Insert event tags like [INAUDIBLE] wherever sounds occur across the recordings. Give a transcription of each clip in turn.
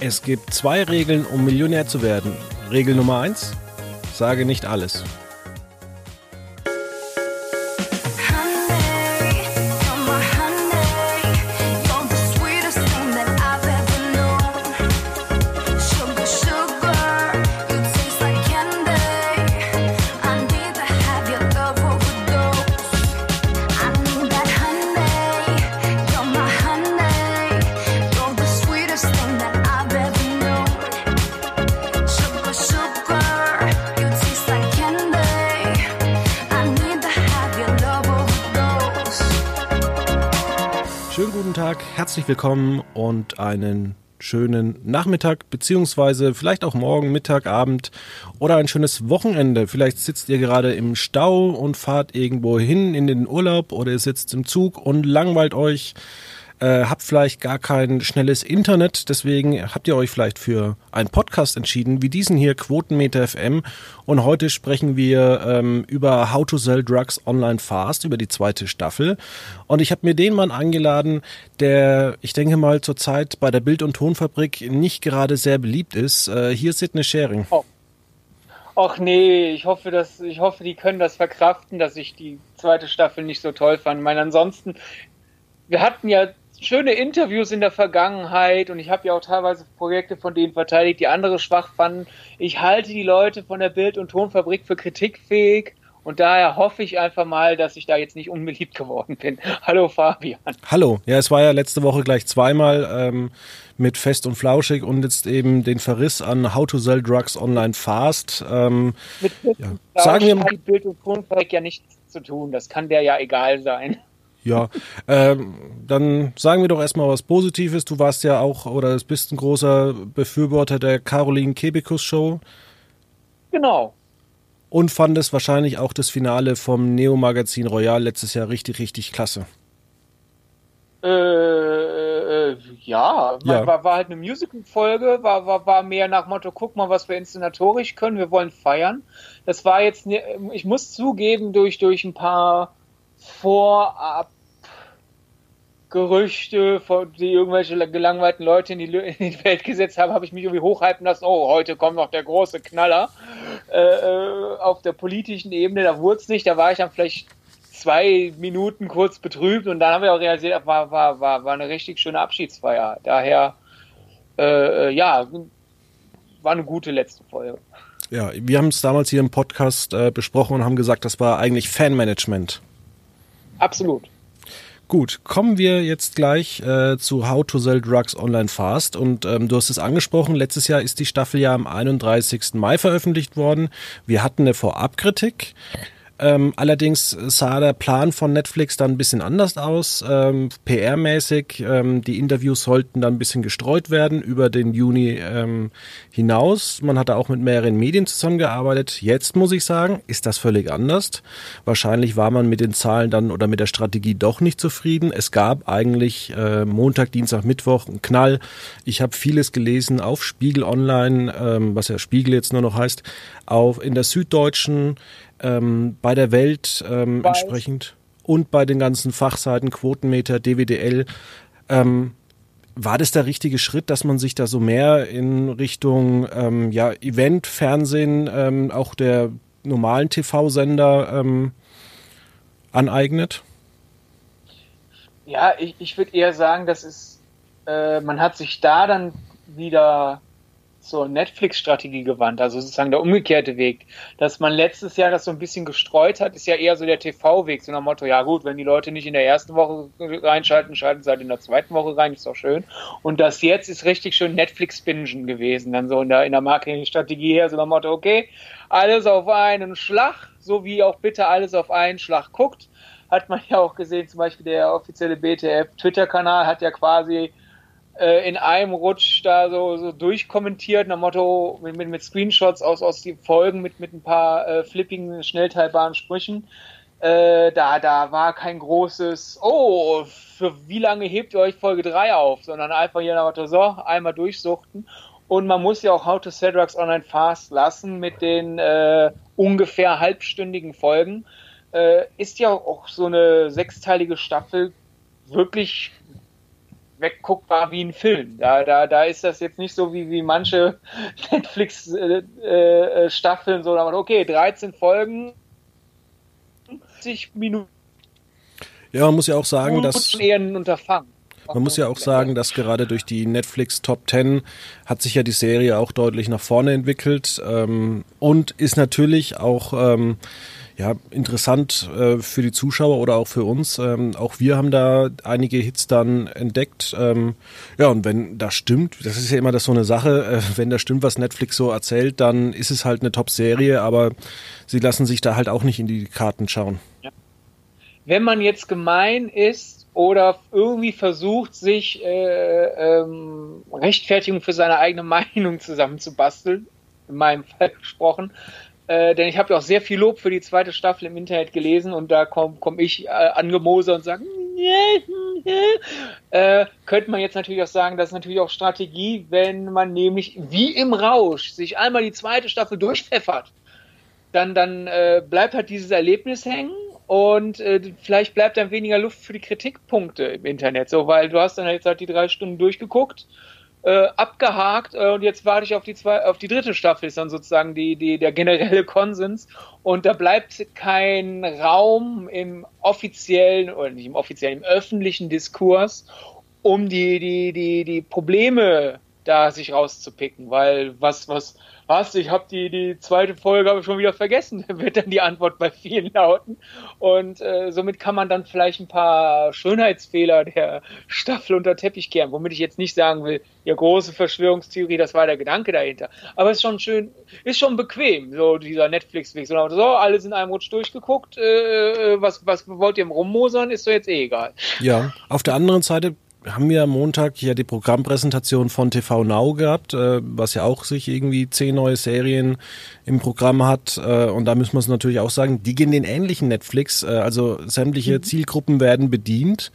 Es gibt zwei Regeln, um Millionär zu werden. Regel Nummer eins: Sage nicht alles. Willkommen und einen schönen Nachmittag, beziehungsweise vielleicht auch morgen, Mittag, Abend oder ein schönes Wochenende. Vielleicht sitzt ihr gerade im Stau und fahrt irgendwo hin in den Urlaub oder ihr sitzt im Zug und langweilt euch äh, habt vielleicht gar kein schnelles Internet, deswegen habt ihr euch vielleicht für einen Podcast entschieden, wie diesen hier, Quotenmeter FM. Und heute sprechen wir ähm, über How to Sell Drugs Online Fast, über die zweite Staffel. Und ich habe mir den Mann eingeladen, der, ich denke mal, zurzeit bei der Bild- und Tonfabrik nicht gerade sehr beliebt ist. Äh, hier ist Sidney Sharing. Oh. Ach nee, ich hoffe, dass, ich hoffe, die können das verkraften, dass ich die zweite Staffel nicht so toll fand. Ich meine, ansonsten, wir hatten ja schöne Interviews in der Vergangenheit und ich habe ja auch teilweise Projekte von denen verteidigt, die andere schwach fanden. Ich halte die Leute von der Bild- und Tonfabrik für kritikfähig und daher hoffe ich einfach mal, dass ich da jetzt nicht unbeliebt geworden bin. [LAUGHS] Hallo Fabian. Hallo. Ja, es war ja letzte Woche gleich zweimal ähm, mit Fest und Flauschig und jetzt eben den Verriss an How to Sell Drugs Online Fast. Ähm, mit Fest ja. und Sagen wir hat Bild- und Tonfabrik ja nichts zu tun. Das kann der ja egal sein. Ja, ähm, dann sagen wir doch erstmal was Positives. Du warst ja auch oder bist ein großer Befürworter der Caroline Kebekus Show. Genau. Und fandest wahrscheinlich auch das Finale vom Neo Magazin Royal letztes Jahr richtig, richtig klasse. Äh, äh, ja, ja. War, war halt eine Musical-Folge, war, war, war mehr nach Motto, guck mal, was wir inszenatorisch können, wir wollen feiern. Das war jetzt, ne, ich muss zugeben, durch, durch ein paar Vorab Gerüchte, die irgendwelche gelangweilten Leute in die, in die Welt gesetzt haben, habe ich mich irgendwie hochhypen lassen. Oh, heute kommt noch der große Knaller äh, äh auf der politischen Ebene. Da wurde es nicht. Da war ich dann vielleicht zwei Minuten kurz betrübt und dann haben wir auch realisiert, war, war, war, war eine richtig schöne Abschiedsfeier. Daher, äh, äh ja, war eine gute letzte Folge. Ja, wir haben es damals hier im Podcast äh, besprochen und haben gesagt, das war eigentlich Fanmanagement. Absolut. Gut, kommen wir jetzt gleich äh, zu How to Sell Drugs Online Fast. Und ähm, du hast es angesprochen, letztes Jahr ist die Staffel ja am 31. Mai veröffentlicht worden. Wir hatten eine Vorabkritik. Ähm, allerdings sah der Plan von Netflix dann ein bisschen anders aus, ähm, PR-mäßig. Ähm, die Interviews sollten dann ein bisschen gestreut werden über den Juni ähm, hinaus. Man hatte auch mit mehreren Medien zusammengearbeitet. Jetzt muss ich sagen, ist das völlig anders. Wahrscheinlich war man mit den Zahlen dann oder mit der Strategie doch nicht zufrieden. Es gab eigentlich äh, Montag, Dienstag, Mittwoch einen Knall. Ich habe vieles gelesen auf Spiegel Online, ähm, was ja Spiegel jetzt nur noch heißt, auf in der Süddeutschen ähm, bei der Welt ähm, entsprechend und bei den ganzen Fachseiten Quotenmeter, DWDL. Ähm, war das der richtige Schritt, dass man sich da so mehr in Richtung ähm, ja, Event, Fernsehen, ähm, auch der normalen TV-Sender ähm, aneignet? Ja, ich, ich würde eher sagen, das ist, äh, man hat sich da dann wieder zur Netflix-Strategie gewandt, also sozusagen der umgekehrte Weg. Dass man letztes Jahr das so ein bisschen gestreut hat, ist ja eher so der TV-Weg, so nach dem Motto, ja gut, wenn die Leute nicht in der ersten Woche reinschalten, schalten sie halt in der zweiten Woche rein, ist doch schön. Und das jetzt ist richtig schön Netflix-Bingen gewesen, dann so in der, in der Marketing-Strategie her, so nach dem Motto, okay, alles auf einen Schlag, so wie auch bitte alles auf einen Schlag guckt. Hat man ja auch gesehen, zum Beispiel der offizielle BTF-Twitter-Kanal hat ja quasi äh, in einem Rutsch da so, so durchkommentiert, nach Motto mit, mit, mit Screenshots aus, aus den Folgen mit, mit ein paar äh, flippigen, schnellteilbaren Sprüchen. Äh, da, da war kein großes, oh, für wie lange hebt ihr euch Folge 3 auf, sondern einfach hier nach Motto, so, einmal durchsuchten. Und man muss ja auch How to Drugs Online Fast lassen mit den äh, ungefähr halbstündigen Folgen. Äh, ist ja auch so eine sechsteilige Staffel wirklich wegguckbar wie ein Film. Da, da, da ist das jetzt nicht so wie, wie manche [LAUGHS] Netflix-Staffeln, äh, äh, so, okay, 13 Folgen, 60 Minuten. Ja, man muss ja auch sagen, dass. Eher ein Unterfangen. Man muss ja auch sagen, dass gerade durch die Netflix Top 10 hat sich ja die Serie auch deutlich nach vorne entwickelt ähm, und ist natürlich auch ähm, ja, interessant äh, für die Zuschauer oder auch für uns. Ähm, auch wir haben da einige Hits dann entdeckt. Ähm, ja, und wenn das stimmt, das ist ja immer das so eine Sache, äh, wenn das stimmt, was Netflix so erzählt, dann ist es halt eine Top-Serie, aber sie lassen sich da halt auch nicht in die Karten schauen. Ja. Wenn man jetzt gemein ist oder irgendwie versucht, sich äh, ähm, Rechtfertigung für seine eigene [LAUGHS] Meinung zusammenzubasteln, in meinem Fall gesprochen, äh, denn ich habe ja auch sehr viel Lob für die zweite Staffel im Internet gelesen und da komme komm ich äh, angemose und sage, [LAUGHS] äh, könnte man jetzt natürlich auch sagen, das ist natürlich auch Strategie, wenn man nämlich wie im Rausch sich einmal die zweite Staffel durchpfeffert, dann, dann äh, bleibt halt dieses Erlebnis hängen und äh, vielleicht bleibt dann weniger Luft für die Kritikpunkte im Internet, so weil du hast dann jetzt halt die drei Stunden durchgeguckt äh, abgehakt äh, und jetzt warte ich auf die zwei, auf die dritte Staffel ist dann sozusagen die, die, der generelle Konsens. Und da bleibt kein Raum im offiziellen oder nicht im offiziellen, im öffentlichen Diskurs, um die, die, die, die Probleme da sich rauszupicken, weil was, was, was, ich habe die, die zweite Folge habe schon wieder vergessen, [LAUGHS] wird dann die Antwort bei vielen lauten. Und äh, somit kann man dann vielleicht ein paar Schönheitsfehler der Staffel unter Teppich kehren, womit ich jetzt nicht sagen will, ja, große Verschwörungstheorie, das war der Gedanke dahinter. Aber es ist schon schön, ist schon bequem, so dieser Netflix-Weg. So, so, alles in einem Rutsch durchgeguckt, äh, äh was, was wollt ihr im Rummosern, ist doch jetzt eh egal. Ja, auf der anderen Seite haben wir am Montag ja die Programmpräsentation von TV Now gehabt, äh, was ja auch sich irgendwie zehn neue Serien im Programm hat. Äh, und da müssen wir es natürlich auch sagen, die gehen den ähnlichen Netflix. Äh, also sämtliche mhm. Zielgruppen werden bedient.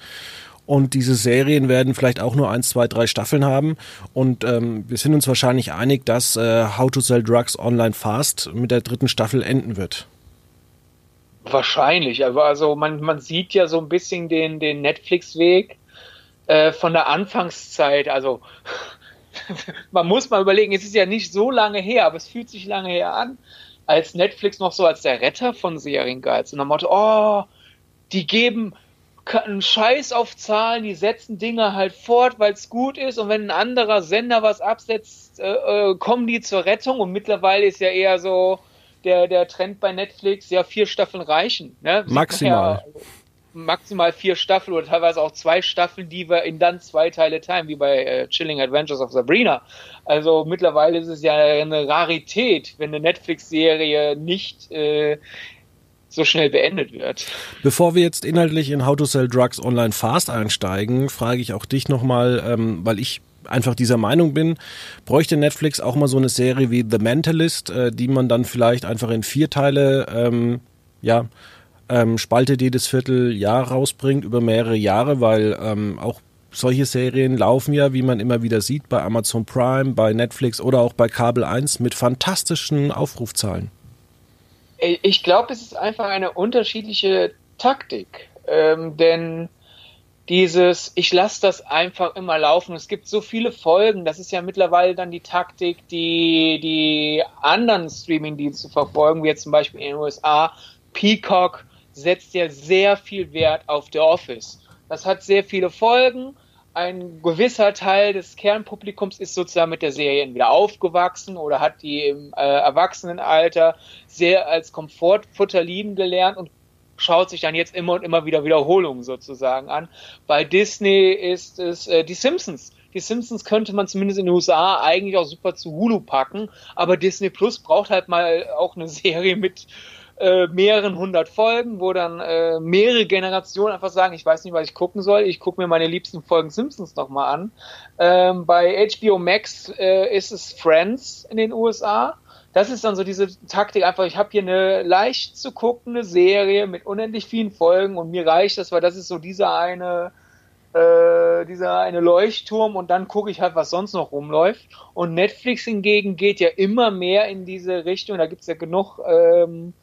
Und diese Serien werden vielleicht auch nur eins, zwei, drei Staffeln haben. Und ähm, wir sind uns wahrscheinlich einig, dass äh, How to Sell Drugs Online Fast mit der dritten Staffel enden wird. Wahrscheinlich. Also man, man sieht ja so ein bisschen den, den Netflix-Weg äh, von der Anfangszeit, also [LAUGHS] man muss mal überlegen, es ist ja nicht so lange her, aber es fühlt sich lange her an, als Netflix noch so als der Retter von Serien galt. Und dann Motto, oh, die geben einen Scheiß auf Zahlen, die setzen Dinge halt fort, weil es gut ist und wenn ein anderer Sender was absetzt, äh, äh, kommen die zur Rettung und mittlerweile ist ja eher so der, der Trend bei Netflix, ja, vier Staffeln reichen. Ne? Maximal. Ja, maximal vier Staffeln oder teilweise auch zwei Staffeln, die wir in dann zwei Teile teilen, wie bei äh, Chilling Adventures of Sabrina. Also mittlerweile ist es ja eine Rarität, wenn eine Netflix-Serie nicht äh, so schnell beendet wird. Bevor wir jetzt inhaltlich in How to Sell Drugs Online Fast einsteigen, frage ich auch dich nochmal, ähm, weil ich einfach dieser Meinung bin, bräuchte Netflix auch mal so eine Serie wie The Mentalist, äh, die man dann vielleicht einfach in vier Teile ähm, ja ähm, spaltet jedes Vierteljahr rausbringt über mehrere Jahre, weil ähm, auch solche Serien laufen ja, wie man immer wieder sieht, bei Amazon Prime, bei Netflix oder auch bei Kabel 1 mit fantastischen Aufrufzahlen. Ich glaube, es ist einfach eine unterschiedliche Taktik. Ähm, denn dieses, ich lasse das einfach immer laufen. Es gibt so viele Folgen, das ist ja mittlerweile dann die Taktik, die die anderen Streaming-Dienste verfolgen, wie jetzt zum Beispiel in den USA Peacock setzt ja sehr viel Wert auf The Office. Das hat sehr viele Folgen. Ein gewisser Teil des Kernpublikums ist sozusagen mit der Serie entweder aufgewachsen oder hat die im äh, Erwachsenenalter sehr als Komfortfutter lieben gelernt und schaut sich dann jetzt immer und immer wieder Wiederholungen sozusagen an. Bei Disney ist es äh, die Simpsons. Die Simpsons könnte man zumindest in den USA eigentlich auch super zu Hulu packen, aber Disney Plus braucht halt mal auch eine [LAUGHS] Serie mit äh, mehreren hundert Folgen, wo dann äh, mehrere Generationen einfach sagen, ich weiß nicht, was ich gucken soll, ich gucke mir meine liebsten Folgen Simpsons nochmal an. Ähm, bei HBO Max äh, ist es Friends in den USA. Das ist dann so diese Taktik, einfach, ich habe hier eine leicht zu guckende Serie mit unendlich vielen Folgen und mir reicht das, weil das ist so dieser eine äh, dieser eine Leuchtturm und dann gucke ich halt, was sonst noch rumläuft. Und Netflix hingegen geht ja immer mehr in diese Richtung, da gibt's ja genug ähm,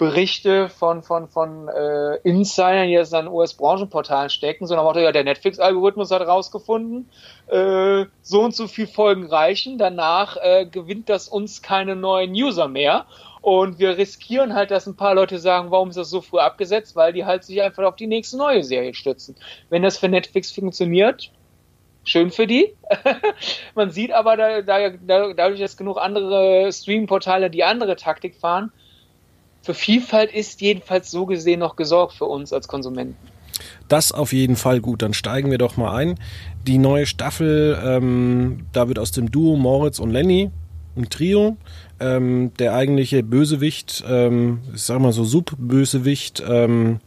Berichte von, von, von äh, Insidern, die das an US-Branchenportalen stecken, sondern auch ja, der Netflix-Algorithmus hat herausgefunden, äh, so und so viel Folgen reichen, danach äh, gewinnt das uns keine neuen User mehr. Und wir riskieren halt, dass ein paar Leute sagen, warum ist das so früh abgesetzt, weil die halt sich einfach auf die nächste neue Serie stützen. Wenn das für Netflix funktioniert, schön für die. [LAUGHS] Man sieht aber da, da, dadurch, dass genug andere Streaming-Portale die andere Taktik fahren, für Vielfalt ist jedenfalls so gesehen noch gesorgt für uns als Konsumenten. Das auf jeden Fall gut. Dann steigen wir doch mal ein. Die neue Staffel, ähm, da wird aus dem Duo Moritz und Lenny ein Trio. Ähm, der eigentliche Bösewicht, ähm, ich sag mal so Sub-Bösewicht, ähm,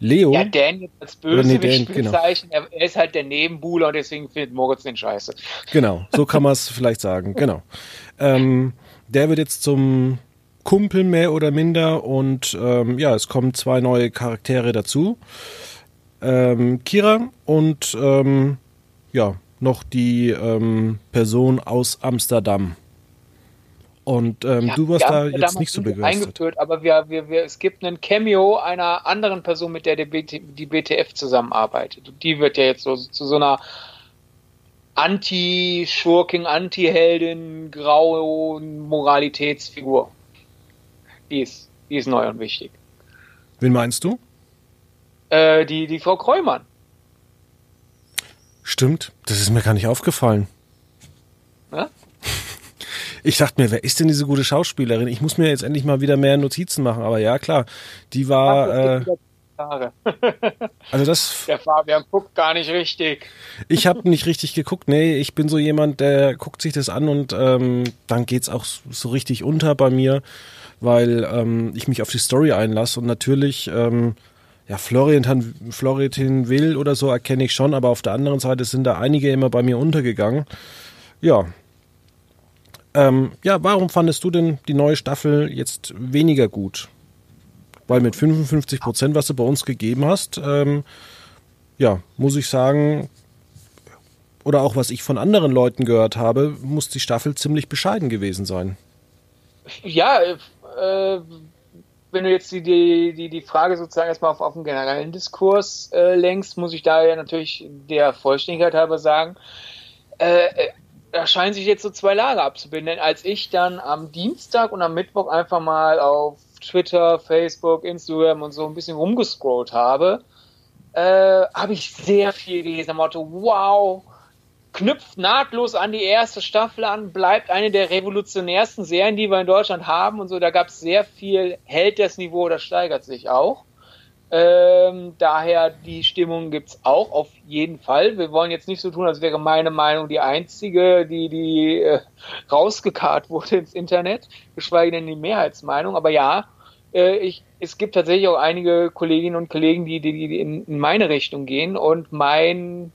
Leo. Ja, Dan jetzt als Bösewicht nee, genau. er, ist halt der Nebenbuhler und deswegen findet Moritz den Scheiße. Genau, so kann man es [LAUGHS] vielleicht sagen, genau. Ähm, der wird jetzt zum Kumpel mehr oder minder und ähm, ja, es kommen zwei neue Charaktere dazu. Ähm, Kira und ähm, ja, noch die ähm, Person aus Amsterdam. Und ähm, ja, du warst da jetzt nicht so begeistert. Eingeführt, aber wir, wir, wir, es gibt einen Cameo einer anderen Person, mit der die, BT, die BTF zusammenarbeitet. Die wird ja jetzt so zu so einer Anti-Schurking, Anti-Heldin, grauen Moralitätsfigur. Die ist, die ist neu und wichtig. Wen meinst du? Äh, die, die Frau Kreumann. Stimmt, das ist mir gar nicht aufgefallen. Ja? [LAUGHS] Ich dachte mir, wer ist denn diese gute Schauspielerin? Ich muss mir jetzt endlich mal wieder mehr Notizen machen, aber ja, klar, die war. Äh, [LAUGHS] also das. [LAUGHS] Der Fabian guckt gar nicht richtig. Ich habe nicht richtig geguckt. Nee, ich bin so jemand, der guckt sich das an und ähm, dann geht's auch so richtig unter bei mir weil ähm, ich mich auf die Story einlasse und natürlich, ähm, ja, Florian, Florian Will oder so erkenne ich schon, aber auf der anderen Seite sind da einige immer bei mir untergegangen. Ja. Ähm, ja, warum fandest du denn die neue Staffel jetzt weniger gut? Weil mit 55 Prozent, was du bei uns gegeben hast, ähm, ja, muss ich sagen, oder auch was ich von anderen Leuten gehört habe, muss die Staffel ziemlich bescheiden gewesen sein. Ja, äh, wenn du jetzt die, die, die Frage sozusagen erstmal auf, auf einen generellen Diskurs äh, lenkst, muss ich da ja natürlich der Vollständigkeit halber sagen, äh, äh, da scheinen sich jetzt so zwei Lager abzubilden. Denn als ich dann am Dienstag und am Mittwoch einfach mal auf Twitter, Facebook, Instagram und so ein bisschen rumgescrollt habe, äh, habe ich sehr viel gelesen Motto, wow, knüpft nahtlos an die erste Staffel an, bleibt eine der revolutionärsten Serien, die wir in Deutschland haben und so. Da gab es sehr viel, hält das Niveau oder steigert sich auch. Ähm, daher die Stimmung gibt's auch auf jeden Fall. Wir wollen jetzt nicht so tun, als wäre meine Meinung die einzige, die, die äh, rausgekarrt wurde ins Internet, geschweige denn die Mehrheitsmeinung. Aber ja, äh, ich, es gibt tatsächlich auch einige Kolleginnen und Kollegen, die, die, die in, in meine Richtung gehen und mein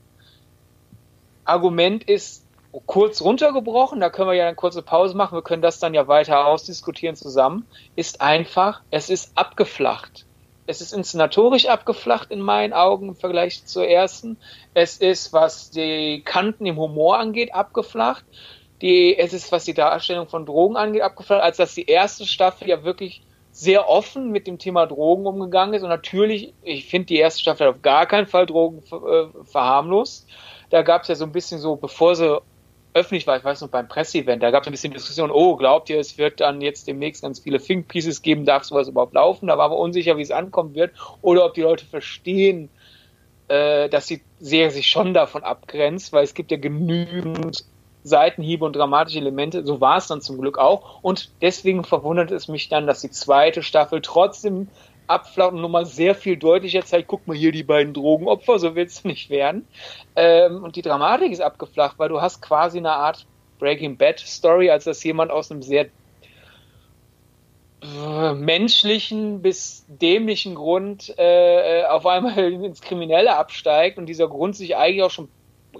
Argument ist kurz runtergebrochen, da können wir ja eine kurze Pause machen, wir können das dann ja weiter ausdiskutieren zusammen, ist einfach, es ist abgeflacht. Es ist inszenatorisch abgeflacht in meinen Augen im Vergleich zur ersten. Es ist, was die Kanten im Humor angeht, abgeflacht. Die, es ist, was die Darstellung von Drogen angeht, abgeflacht, als dass die erste Staffel ja wirklich sehr offen mit dem Thema Drogen umgegangen ist. Und natürlich, ich finde die erste Staffel auf gar keinen Fall Drogen äh, verharmlost da gab es ja so ein bisschen so, bevor sie öffentlich war, ich weiß noch beim Presseevent, da gab es ein bisschen Diskussion, oh, glaubt ihr, es wird dann jetzt demnächst ganz viele Think Pieces geben, darf sowas überhaupt laufen? Da war man unsicher, wie es ankommen wird, oder ob die Leute verstehen, äh, dass die Serie sich schon davon abgrenzt, weil es gibt ja genügend Seitenhiebe und dramatische Elemente, so war es dann zum Glück auch. Und deswegen verwundert es mich dann, dass die zweite Staffel trotzdem abflacht und nochmal sehr viel deutlicher zeigt, guck mal hier die beiden Drogenopfer, so willst du nicht werden. Ähm, und die Dramatik ist abgeflacht, weil du hast quasi eine Art Breaking Bad Story, als dass jemand aus einem sehr äh, menschlichen bis dämlichen Grund äh, auf einmal [LAUGHS] ins Kriminelle absteigt und dieser Grund sich eigentlich auch schon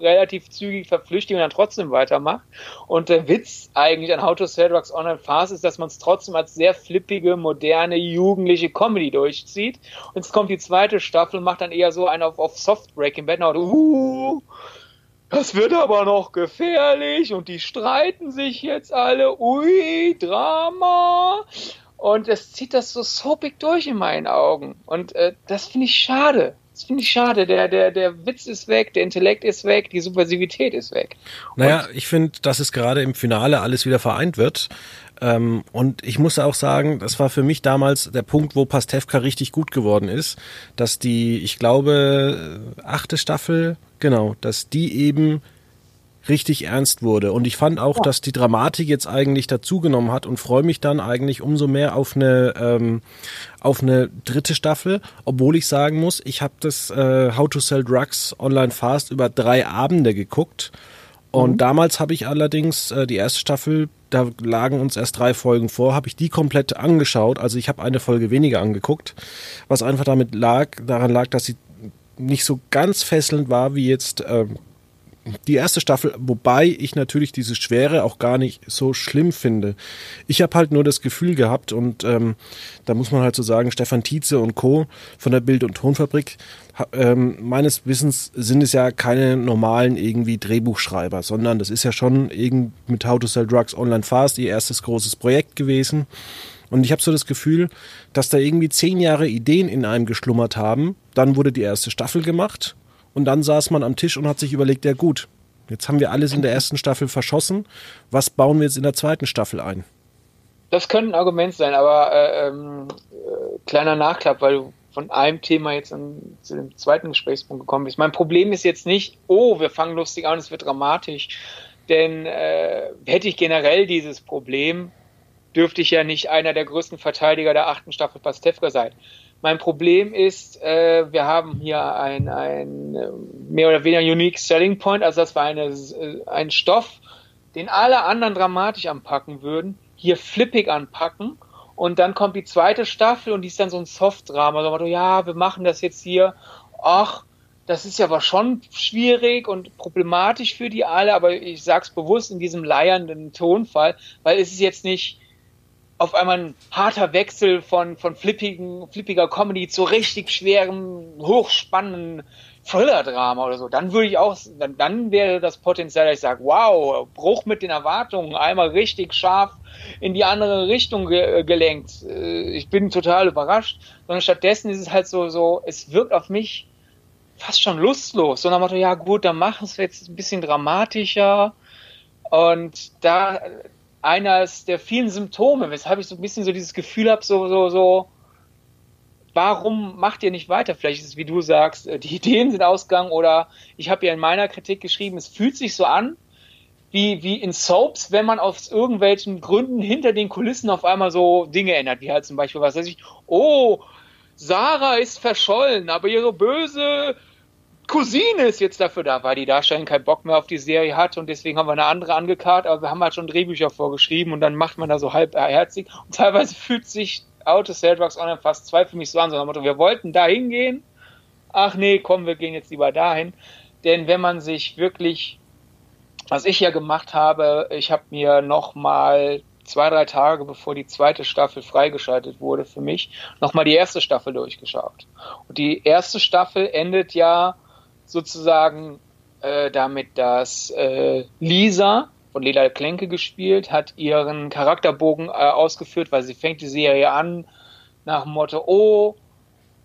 relativ zügig verflüchtigt und dann trotzdem weitermacht. Und der Witz eigentlich an How to Sell Drugs Online Fast ist, dass man es trotzdem als sehr flippige, moderne, jugendliche Comedy durchzieht. Und jetzt kommt die zweite Staffel, macht dann eher so einen auf, auf Soft Breaking Bad. Uh, das wird aber noch gefährlich und die streiten sich jetzt alle. Ui, Drama. Und es zieht das so soapig durch in meinen Augen. Und äh, das finde ich schade. Das finde ich schade. Der, der, der Witz ist weg, der Intellekt ist weg, die Subversivität ist weg. Naja, und ich finde, dass es gerade im Finale alles wieder vereint wird. Ähm, und ich muss auch sagen, das war für mich damals der Punkt, wo Pastewka richtig gut geworden ist, dass die, ich glaube, achte Staffel, genau, dass die eben richtig ernst wurde. Und ich fand auch, ja. dass die Dramatik jetzt eigentlich dazugenommen hat und freue mich dann eigentlich umso mehr auf eine ähm, auf eine dritte Staffel, obwohl ich sagen muss, ich habe das äh, How to Sell Drugs Online Fast über drei Abende geguckt. Und mhm. damals habe ich allerdings äh, die erste Staffel, da lagen uns erst drei Folgen vor, habe ich die komplett angeschaut. Also ich habe eine Folge weniger angeguckt, was einfach damit lag, daran lag, dass sie nicht so ganz fesselnd war wie jetzt äh, die erste Staffel, wobei ich natürlich diese Schwere auch gar nicht so schlimm finde. Ich habe halt nur das Gefühl gehabt und ähm, da muss man halt so sagen, Stefan Tietze und Co. von der Bild- und Tonfabrik, ähm, meines Wissens sind es ja keine normalen irgendwie Drehbuchschreiber, sondern das ist ja schon irgend mit How to Sell Drugs Online Fast ihr erstes großes Projekt gewesen. Und ich habe so das Gefühl, dass da irgendwie zehn Jahre Ideen in einem geschlummert haben. Dann wurde die erste Staffel gemacht und dann saß man am Tisch und hat sich überlegt, ja gut, jetzt haben wir alles in der ersten Staffel verschossen. Was bauen wir jetzt in der zweiten Staffel ein? Das könnte ein Argument sein, aber äh, ähm, äh, kleiner Nachklapp, weil du von einem Thema jetzt an, zu dem zweiten Gesprächspunkt gekommen bist. Mein Problem ist jetzt nicht, oh, wir fangen lustig an, es wird dramatisch. Denn äh, hätte ich generell dieses Problem, dürfte ich ja nicht einer der größten Verteidiger der achten Staffel Pastewka sein. Mein Problem ist, äh, wir haben hier ein, ein äh, mehr oder weniger unique selling point, also das war eine, äh, ein Stoff, den alle anderen dramatisch anpacken würden, hier flippig anpacken. Und dann kommt die zweite Staffel und die ist dann so ein Soft-Drama, so, ja, wir machen das jetzt hier, ach, das ist ja aber schon schwierig und problematisch für die alle, aber ich sag's bewusst in diesem leiernden Tonfall, weil es ist jetzt nicht auf einmal ein harter Wechsel von, von flippigen, flippiger Comedy zu richtig schwerem, hochspannenden Thriller-Drama oder so. Dann würde ich auch, dann, dann wäre das Potenzial, dass ich sage, wow, Bruch mit den Erwartungen, einmal richtig scharf in die andere Richtung ge gelenkt. Äh, ich bin total überrascht. Sondern stattdessen ist es halt so, so, es wirkt auf mich fast schon lustlos. So nach Motto, ja gut, dann machen wir es jetzt ein bisschen dramatischer. Und da, eines der vielen Symptome, weshalb ich so ein bisschen so dieses Gefühl habe, so, so, so, warum macht ihr nicht weiter? Vielleicht ist es, wie du sagst, äh, die [LAUGHS] Ideen sind ausgegangen oder ich habe ja in meiner Kritik geschrieben, es fühlt sich so an, wie, wie in Soaps, wenn man aus irgendwelchen Gründen hinter den Kulissen auf einmal so Dinge ändert, wie halt zum Beispiel, was weiß ich, oh, Sarah ist verschollen, aber ihre böse Cousine ist jetzt dafür da, weil die Darstellerin keinen Bock mehr auf die Serie hat und deswegen haben wir eine andere angekarrt, aber wir haben halt schon Drehbücher vorgeschrieben und dann macht man da so halbherzig und teilweise fühlt sich Auto Drugs Online fast zwei für mich so an, sondern wir wollten da hingehen, ach nee, komm, wir gehen jetzt lieber dahin, denn wenn man sich wirklich, was ich ja gemacht habe, ich habe mir nochmal zwei, drei Tage bevor die zweite Staffel freigeschaltet wurde für mich, nochmal die erste Staffel durchgeschaut. Und die erste Staffel endet ja sozusagen äh, damit, dass äh, Lisa von Lila Klenke gespielt, hat ihren Charakterbogen äh, ausgeführt, weil sie fängt die Serie an nach dem Motto, oh,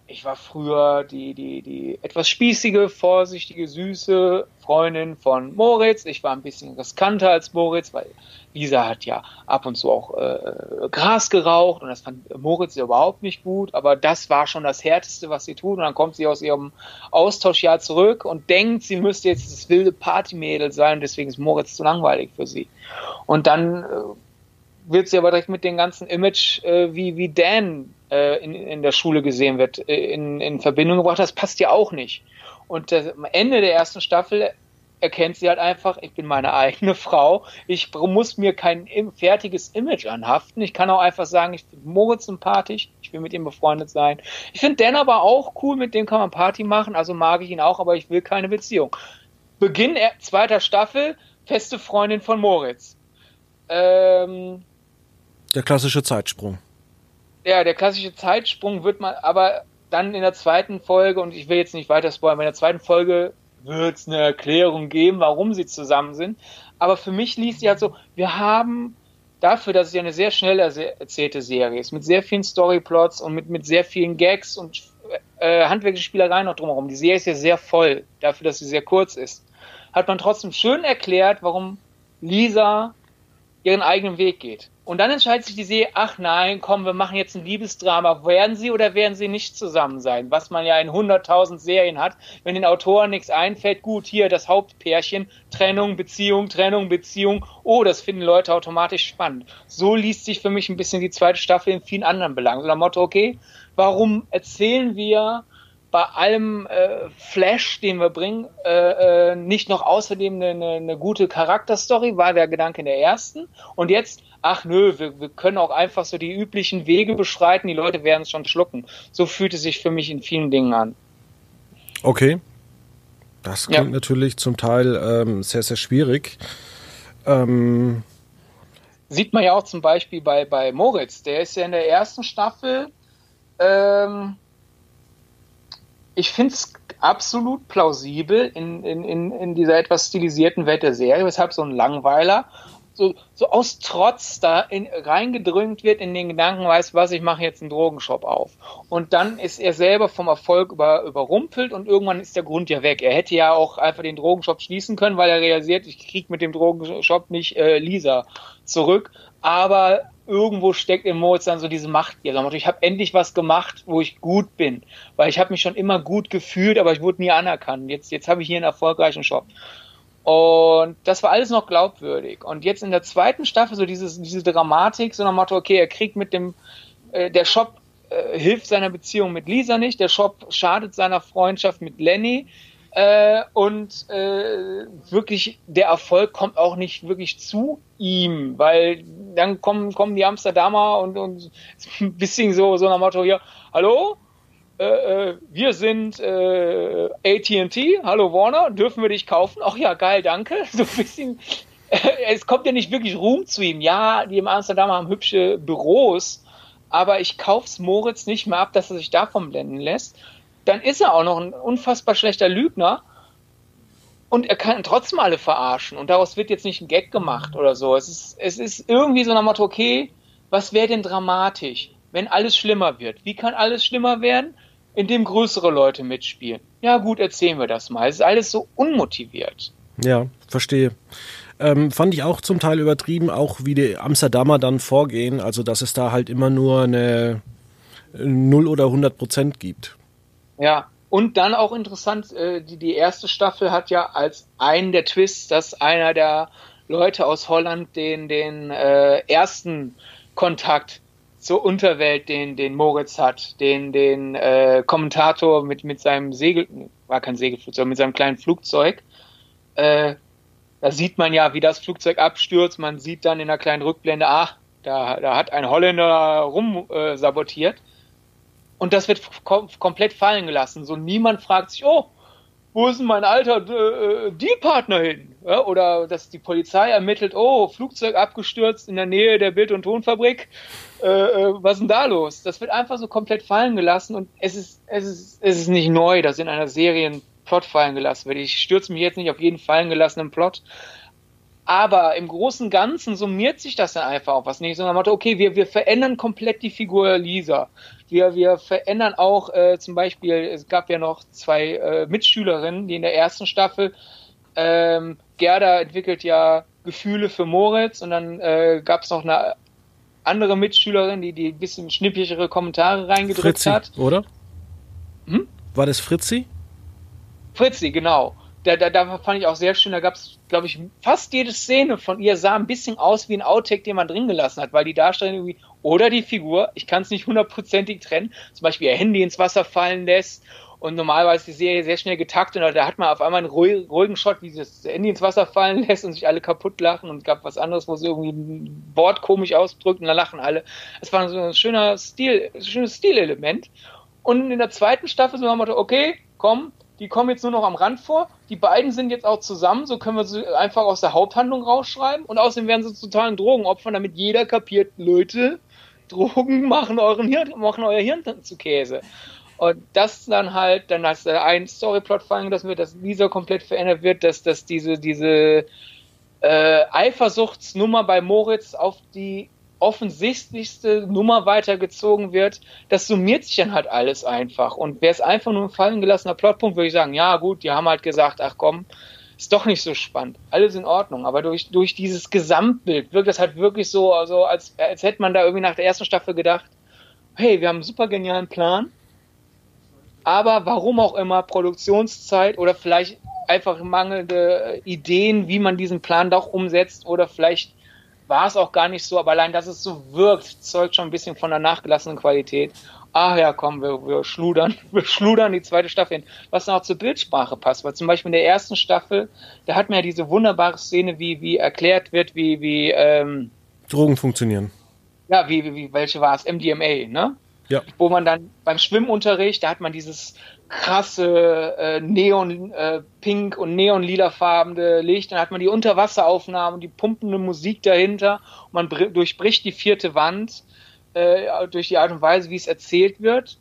ich war früher die, die, die etwas spießige, vorsichtige, süße Freundin von Moritz. Ich war ein bisschen riskanter als Moritz, weil Lisa hat ja ab und zu auch äh, Gras geraucht und das fand Moritz ja überhaupt nicht gut, aber das war schon das Härteste, was sie tut. Und dann kommt sie aus ihrem Austauschjahr zurück und denkt, sie müsste jetzt das wilde Partymädel sein und deswegen ist Moritz zu langweilig für sie. Und dann äh, wird sie aber direkt mit dem ganzen Image, äh, wie, wie Dan äh, in, in der Schule gesehen wird, äh, in, in Verbindung gebracht. Das passt ja auch nicht. Und das, am Ende der ersten Staffel erkennt sie halt einfach, ich bin meine eigene [LAUGHS] Frau. Ich muss mir kein fertiges Image anhaften. Ich kann auch einfach sagen, ich finde Moritz sympathisch, ich will mit ihm befreundet sein. Ich finde Dan aber auch cool, mit dem kann man Party machen, also mag ich ihn auch, aber ich will keine Beziehung. Beginn zweiter Staffel, feste Freundin von Moritz. Ähm, der klassische Zeitsprung. Ja, der klassische Zeitsprung wird man, aber dann in der zweiten Folge, und ich will jetzt nicht weiter spoilern, in der zweiten Folge wird es eine Erklärung geben, warum sie zusammen sind. Aber für mich liest sie halt so, wir haben dafür, dass es ja eine sehr schnell erzählte Serie ist, mit sehr vielen Storyplots und mit, mit sehr vielen Gags und äh, handwerkliche Spielereien noch drumherum. Die Serie ist ja sehr voll, dafür, dass sie sehr kurz ist. Hat man trotzdem schön erklärt, warum Lisa ihren eigenen Weg geht. Und dann entscheidet sich die Serie, ach nein, komm, wir machen jetzt ein Liebesdrama. Werden sie oder werden sie nicht zusammen sein? Was man ja in 100.000 Serien hat. Wenn den Autoren nichts einfällt, gut, hier das Hauptpärchen, Trennung, Beziehung, Trennung, Beziehung. Oh, das finden Leute automatisch spannend. So liest sich für mich ein bisschen die zweite Staffel in vielen anderen Belangen. So nach Motto, okay, warum erzählen wir bei allem äh, Flash, den wir bringen, äh, äh, nicht noch außerdem eine, eine, eine gute Charakterstory, war der Gedanke in der ersten. Und jetzt, ach nö, wir, wir können auch einfach so die üblichen Wege beschreiten, die Leute werden es schon schlucken. So fühlt es sich für mich in vielen Dingen an. Okay. Das klingt ja. natürlich zum Teil ähm, sehr, sehr schwierig. Ähm Sieht man ja auch zum Beispiel bei, bei Moritz. Der ist ja in der ersten Staffel ähm, ich finde es absolut plausibel in, in, in, in dieser etwas stilisierten Welt der Serie, weshalb so ein Langweiler so, so aus Trotz da in, reingedrückt wird in den Gedanken, weiß was, ich mache jetzt einen Drogenshop auf. Und dann ist er selber vom Erfolg über, überrumpelt und irgendwann ist der Grund ja weg. Er hätte ja auch einfach den Drogenshop schließen können, weil er realisiert, ich kriege mit dem Drogenshop nicht äh, Lisa zurück. Aber irgendwo steckt in Moritz dann so diese Macht ihrer Ich habe endlich was gemacht, wo ich gut bin, weil ich habe mich schon immer gut gefühlt, aber ich wurde nie anerkannt. Jetzt, jetzt habe ich hier einen erfolgreichen Shop. Und das war alles noch glaubwürdig. Und jetzt in der zweiten Staffel so dieses, diese Dramatik, so nach Motto, okay, er kriegt mit dem, äh, der Shop äh, hilft seiner Beziehung mit Lisa nicht, der Shop schadet seiner Freundschaft mit Lenny. Äh, und äh, wirklich der Erfolg kommt auch nicht wirklich zu ihm, weil dann kommen, kommen die Amsterdamer und, und [LAUGHS] ein bisschen so, so nach Motto, ja, hallo, äh, äh wir sind äh, AT&T, hallo Warner, dürfen wir dich kaufen? Ach ja, geil, danke. [LAUGHS] So ein bisschen, äh, es kommt ja nicht wirklich Ruhm zu ihm. Ja, die im Amsterdam haben hübsche Büros, aber ich kauf's Moritz nicht mehr ab, dass er sich davon blenden lässt dann ist er auch noch ein unfassbar schlechter Lügner und er kann trotzdem alle verarschen und daraus wird jetzt nicht ein Gag gemacht oder so. Es ist, es ist irgendwie so ein Motto, okay, was wäre denn dramatisch, wenn alles schlimmer wird? Wie kann alles schlimmer werden? Indem größere Leute mitspielen. Ja gut, erzählen wir das mal. Es ist alles so unmotiviert. Ja, verstehe. Ähm, fand ich auch zum Teil übertrieben, auch wie die Amsterdamer dann vorgehen, also dass es da halt immer nur eine 0 oder 100 Prozent gibt. Ja, und dann auch interessant, äh, die, die erste Staffel hat ja als einen der Twists, dass einer der Leute aus Holland den, den äh, ersten Kontakt zur Unterwelt, den, den Moritz hat, den, den äh, Kommentator mit, mit seinem Segel, war kein Segelflugzeug, mit seinem kleinen Flugzeug. Äh, da sieht man ja, wie das Flugzeug abstürzt. Man sieht dann in einer kleinen Rückblende, ach, da, da hat ein Holländer rum äh, sabotiert. Und das wird kom komplett fallen gelassen. So niemand fragt sich, oh, wo ist denn mein alter äh, Dealpartner hin? Ja, oder dass die Polizei ermittelt, oh, Flugzeug abgestürzt in der Nähe der Bild- und Tonfabrik. Äh, äh, was ist denn da los? Das wird einfach so komplett fallen gelassen und es ist, es ist, es ist nicht neu, dass in einer Serie ein Plot fallen gelassen wird. Ich stürze mich jetzt nicht auf jeden fallen gelassenen Plot. Aber im Großen und Ganzen summiert sich das dann einfach auf was nicht, sondern man okay, wir, wir verändern komplett die Figur Lisa. Wir, wir verändern auch äh, zum Beispiel, es gab ja noch zwei äh, Mitschülerinnen, die in der ersten Staffel, ähm, Gerda entwickelt ja Gefühle für Moritz und dann äh, gab es noch eine andere Mitschülerin, die die ein bisschen schnippigere Kommentare reingedrückt Fritzi, hat. oder? Hm? War das Fritzi? Fritzi, genau da, da, da fand ich auch sehr schön, da gab es, glaube ich, fast jede Szene von ihr sah ein bisschen aus wie ein Outtake, den man drin gelassen hat, weil die Darstellung irgendwie, oder die Figur, ich kann es nicht hundertprozentig trennen, zum Beispiel ihr Handy ins Wasser fallen lässt und normalerweise die Serie sehr schnell getaktet und da hat man auf einmal einen ruhigen Shot, wie sie das Handy ins Wasser fallen [LAUGHS] lässt und sich alle kaputt lachen und es gab was anderes, wo sie irgendwie ein Wort komisch ausdrückt und dann lachen alle. Es war so ein schöner Stil, ein schönes Stilelement. Und in der zweiten Staffel so haben wir okay, komm, die kommen jetzt nur noch am Rand vor. Die beiden sind jetzt auch zusammen, so können wir sie einfach aus der Haupthandlung rausschreiben. Und außerdem werden sie totalen Drogenopfern, damit jeder kapiert, Leute, Drogen [LAUGHS] machen, euren Hirn, machen euer Hirn zu Käse. Und das dann halt, dann als ein Storyplot fallen gelassen wird, dass Lisa komplett verändert wird, dass, dass diese, diese äh, Eifersuchtsnummer bei Moritz auf die offensichtlichste Nummer weitergezogen wird, das summiert sich dann halt alles einfach. Und wäre es einfach nur ein fallen gelassener Plotpunkt, würde ich sagen, ja gut, die haben halt gesagt, ach komm, ist doch nicht so spannend. Alles in Ordnung. Aber durch, durch dieses Gesamtbild wirkt das halt wirklich so, also als, als hätte man da irgendwie nach der ersten Staffel gedacht, hey, wir haben einen super genialen Plan, aber warum auch immer Produktionszeit oder vielleicht einfach mangelnde Ideen, wie man diesen Plan doch umsetzt oder vielleicht war es auch gar nicht so, aber allein, dass es so wirkt, zeugt schon ein bisschen von der nachgelassenen Qualität. Ach ja, komm, wir, wir schludern, [LAUGHS] wir schludern die zweite Staffel hin, was dann auch zur Bildsprache passt, weil zum Beispiel in der ersten Staffel, da hat man ja diese wunderbare Szene, wie, wie erklärt wird, wie, wie, ähm, Drogen funktionieren. Ja, wie, wie, wie welche war es? MDMA, ne? Ja. Wo man dann beim Schwimmunterricht, da hat man dieses krasse äh, Neon äh, Pink und Neon lilafarbene Licht, dann hat man die Unterwasseraufnahmen, die pumpende Musik dahinter und man durchbricht die vierte Wand äh, durch die Art und Weise, wie es erzählt wird.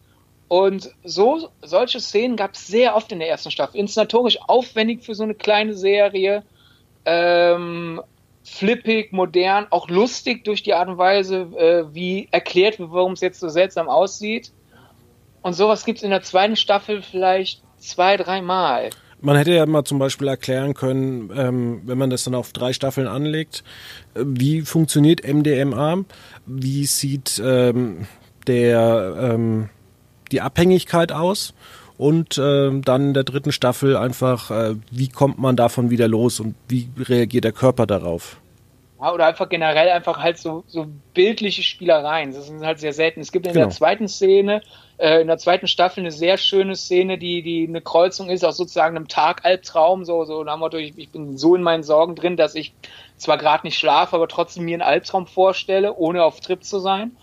Und so solche Szenen gab es sehr oft in der ersten Staffel. Inszenatorisch aufwendig für so eine kleine Serie. Ähm, flippig, modern, auch lustig durch die Art und Weise, äh, wie erklärt wird, warum es jetzt so seltsam aussieht. Und sowas gibt es in der zweiten Staffel vielleicht zwei, dreimal. Man hätte ja mal zum Beispiel erklären können, ähm, wenn man das dann auf drei Staffeln anlegt, äh, wie funktioniert MDMA, wie sieht ähm, der, ähm, die Abhängigkeit aus und dann in der dritten Staffel einfach, äh, wie kommt man davon wieder los und wie reagiert der Körper darauf? Ja, oder einfach generell einfach halt so, so bildliche Spielereien. Das sind halt sehr selten. Es gibt in genau. der zweiten Szene, äh, in der zweiten Staffel eine sehr schöne Szene, die, die eine Kreuzung ist aus sozusagen einem Tagalbtraum. So, so nach Motto, ich, ich bin so in meinen Sorgen drin, dass ich zwar gerade nicht schlafe, aber trotzdem mir einen Albtraum vorstelle, ohne auf Trip zu sein.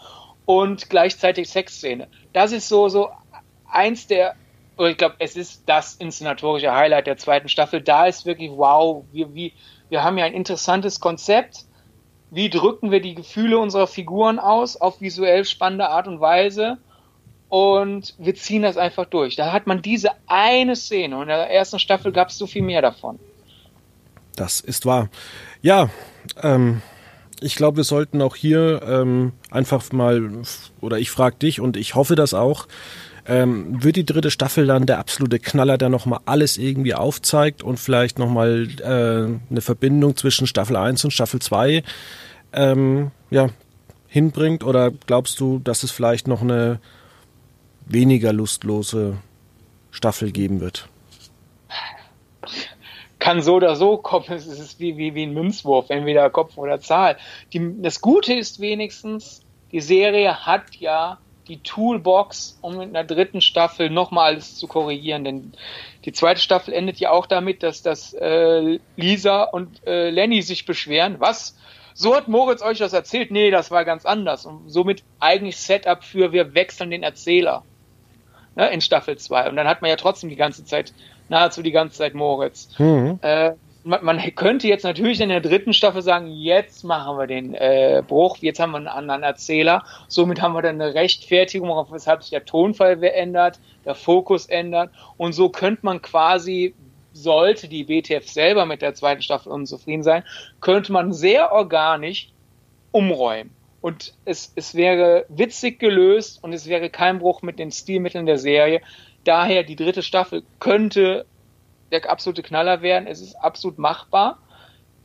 Und gleichzeitig Sexszene. Das ist so, so eins der ich glaube, es ist das inszenatorische Highlight der zweiten Staffel. Da ist wirklich wow, wir, wie, wir haben ja ein interessantes Konzept. Wie drücken wir die Gefühle unserer Figuren aus auf visuell spannende Art und Weise? Und wir ziehen das einfach durch. Da hat man diese eine Szene und in der ersten Staffel gab es so viel mehr davon. Das ist wahr. Ja, ähm, ich glaube, wir sollten auch hier ähm, einfach mal, oder ich frage dich und ich hoffe das auch, ähm, wird die dritte Staffel dann der absolute Knaller, der nochmal alles irgendwie aufzeigt und vielleicht nochmal äh, eine Verbindung zwischen Staffel 1 und Staffel 2 ähm, ja, hinbringt? Oder glaubst du, dass es vielleicht noch eine weniger lustlose Staffel geben wird? Kann so oder so kommen. Es ist wie, wie, wie ein Münzwurf, entweder Kopf oder Zahl. Die, das Gute ist wenigstens, die Serie hat ja die Toolbox, um in der dritten Staffel nochmal alles zu korrigieren. Denn die zweite Staffel endet ja auch damit, dass, dass äh, Lisa und äh, Lenny sich beschweren. Was? So hat Moritz euch das erzählt? Nee, das war ganz anders. Und somit eigentlich Setup für wir wechseln den Erzähler ne, in Staffel 2. Und dann hat man ja trotzdem die ganze Zeit, nahezu die ganze Zeit Moritz. Mhm. Äh, man, man, könnte jetzt natürlich in der dritten Staffel sagen, jetzt machen wir den äh, Bruch, jetzt haben wir einen anderen Erzähler. Somit haben wir dann eine Rechtfertigung, weshalb sich der Tonfall ändert, der Fokus ändert. Und so könnte man quasi, sollte die BTF selber mit der zweiten Staffel unzufrieden sein, könnte man sehr organisch umräumen. Und es, es wäre witzig gelöst und es wäre kein Bruch mit den Stilmitteln der Serie. Daher die dritte Staffel könnte der absolute Knaller werden. Es ist absolut machbar.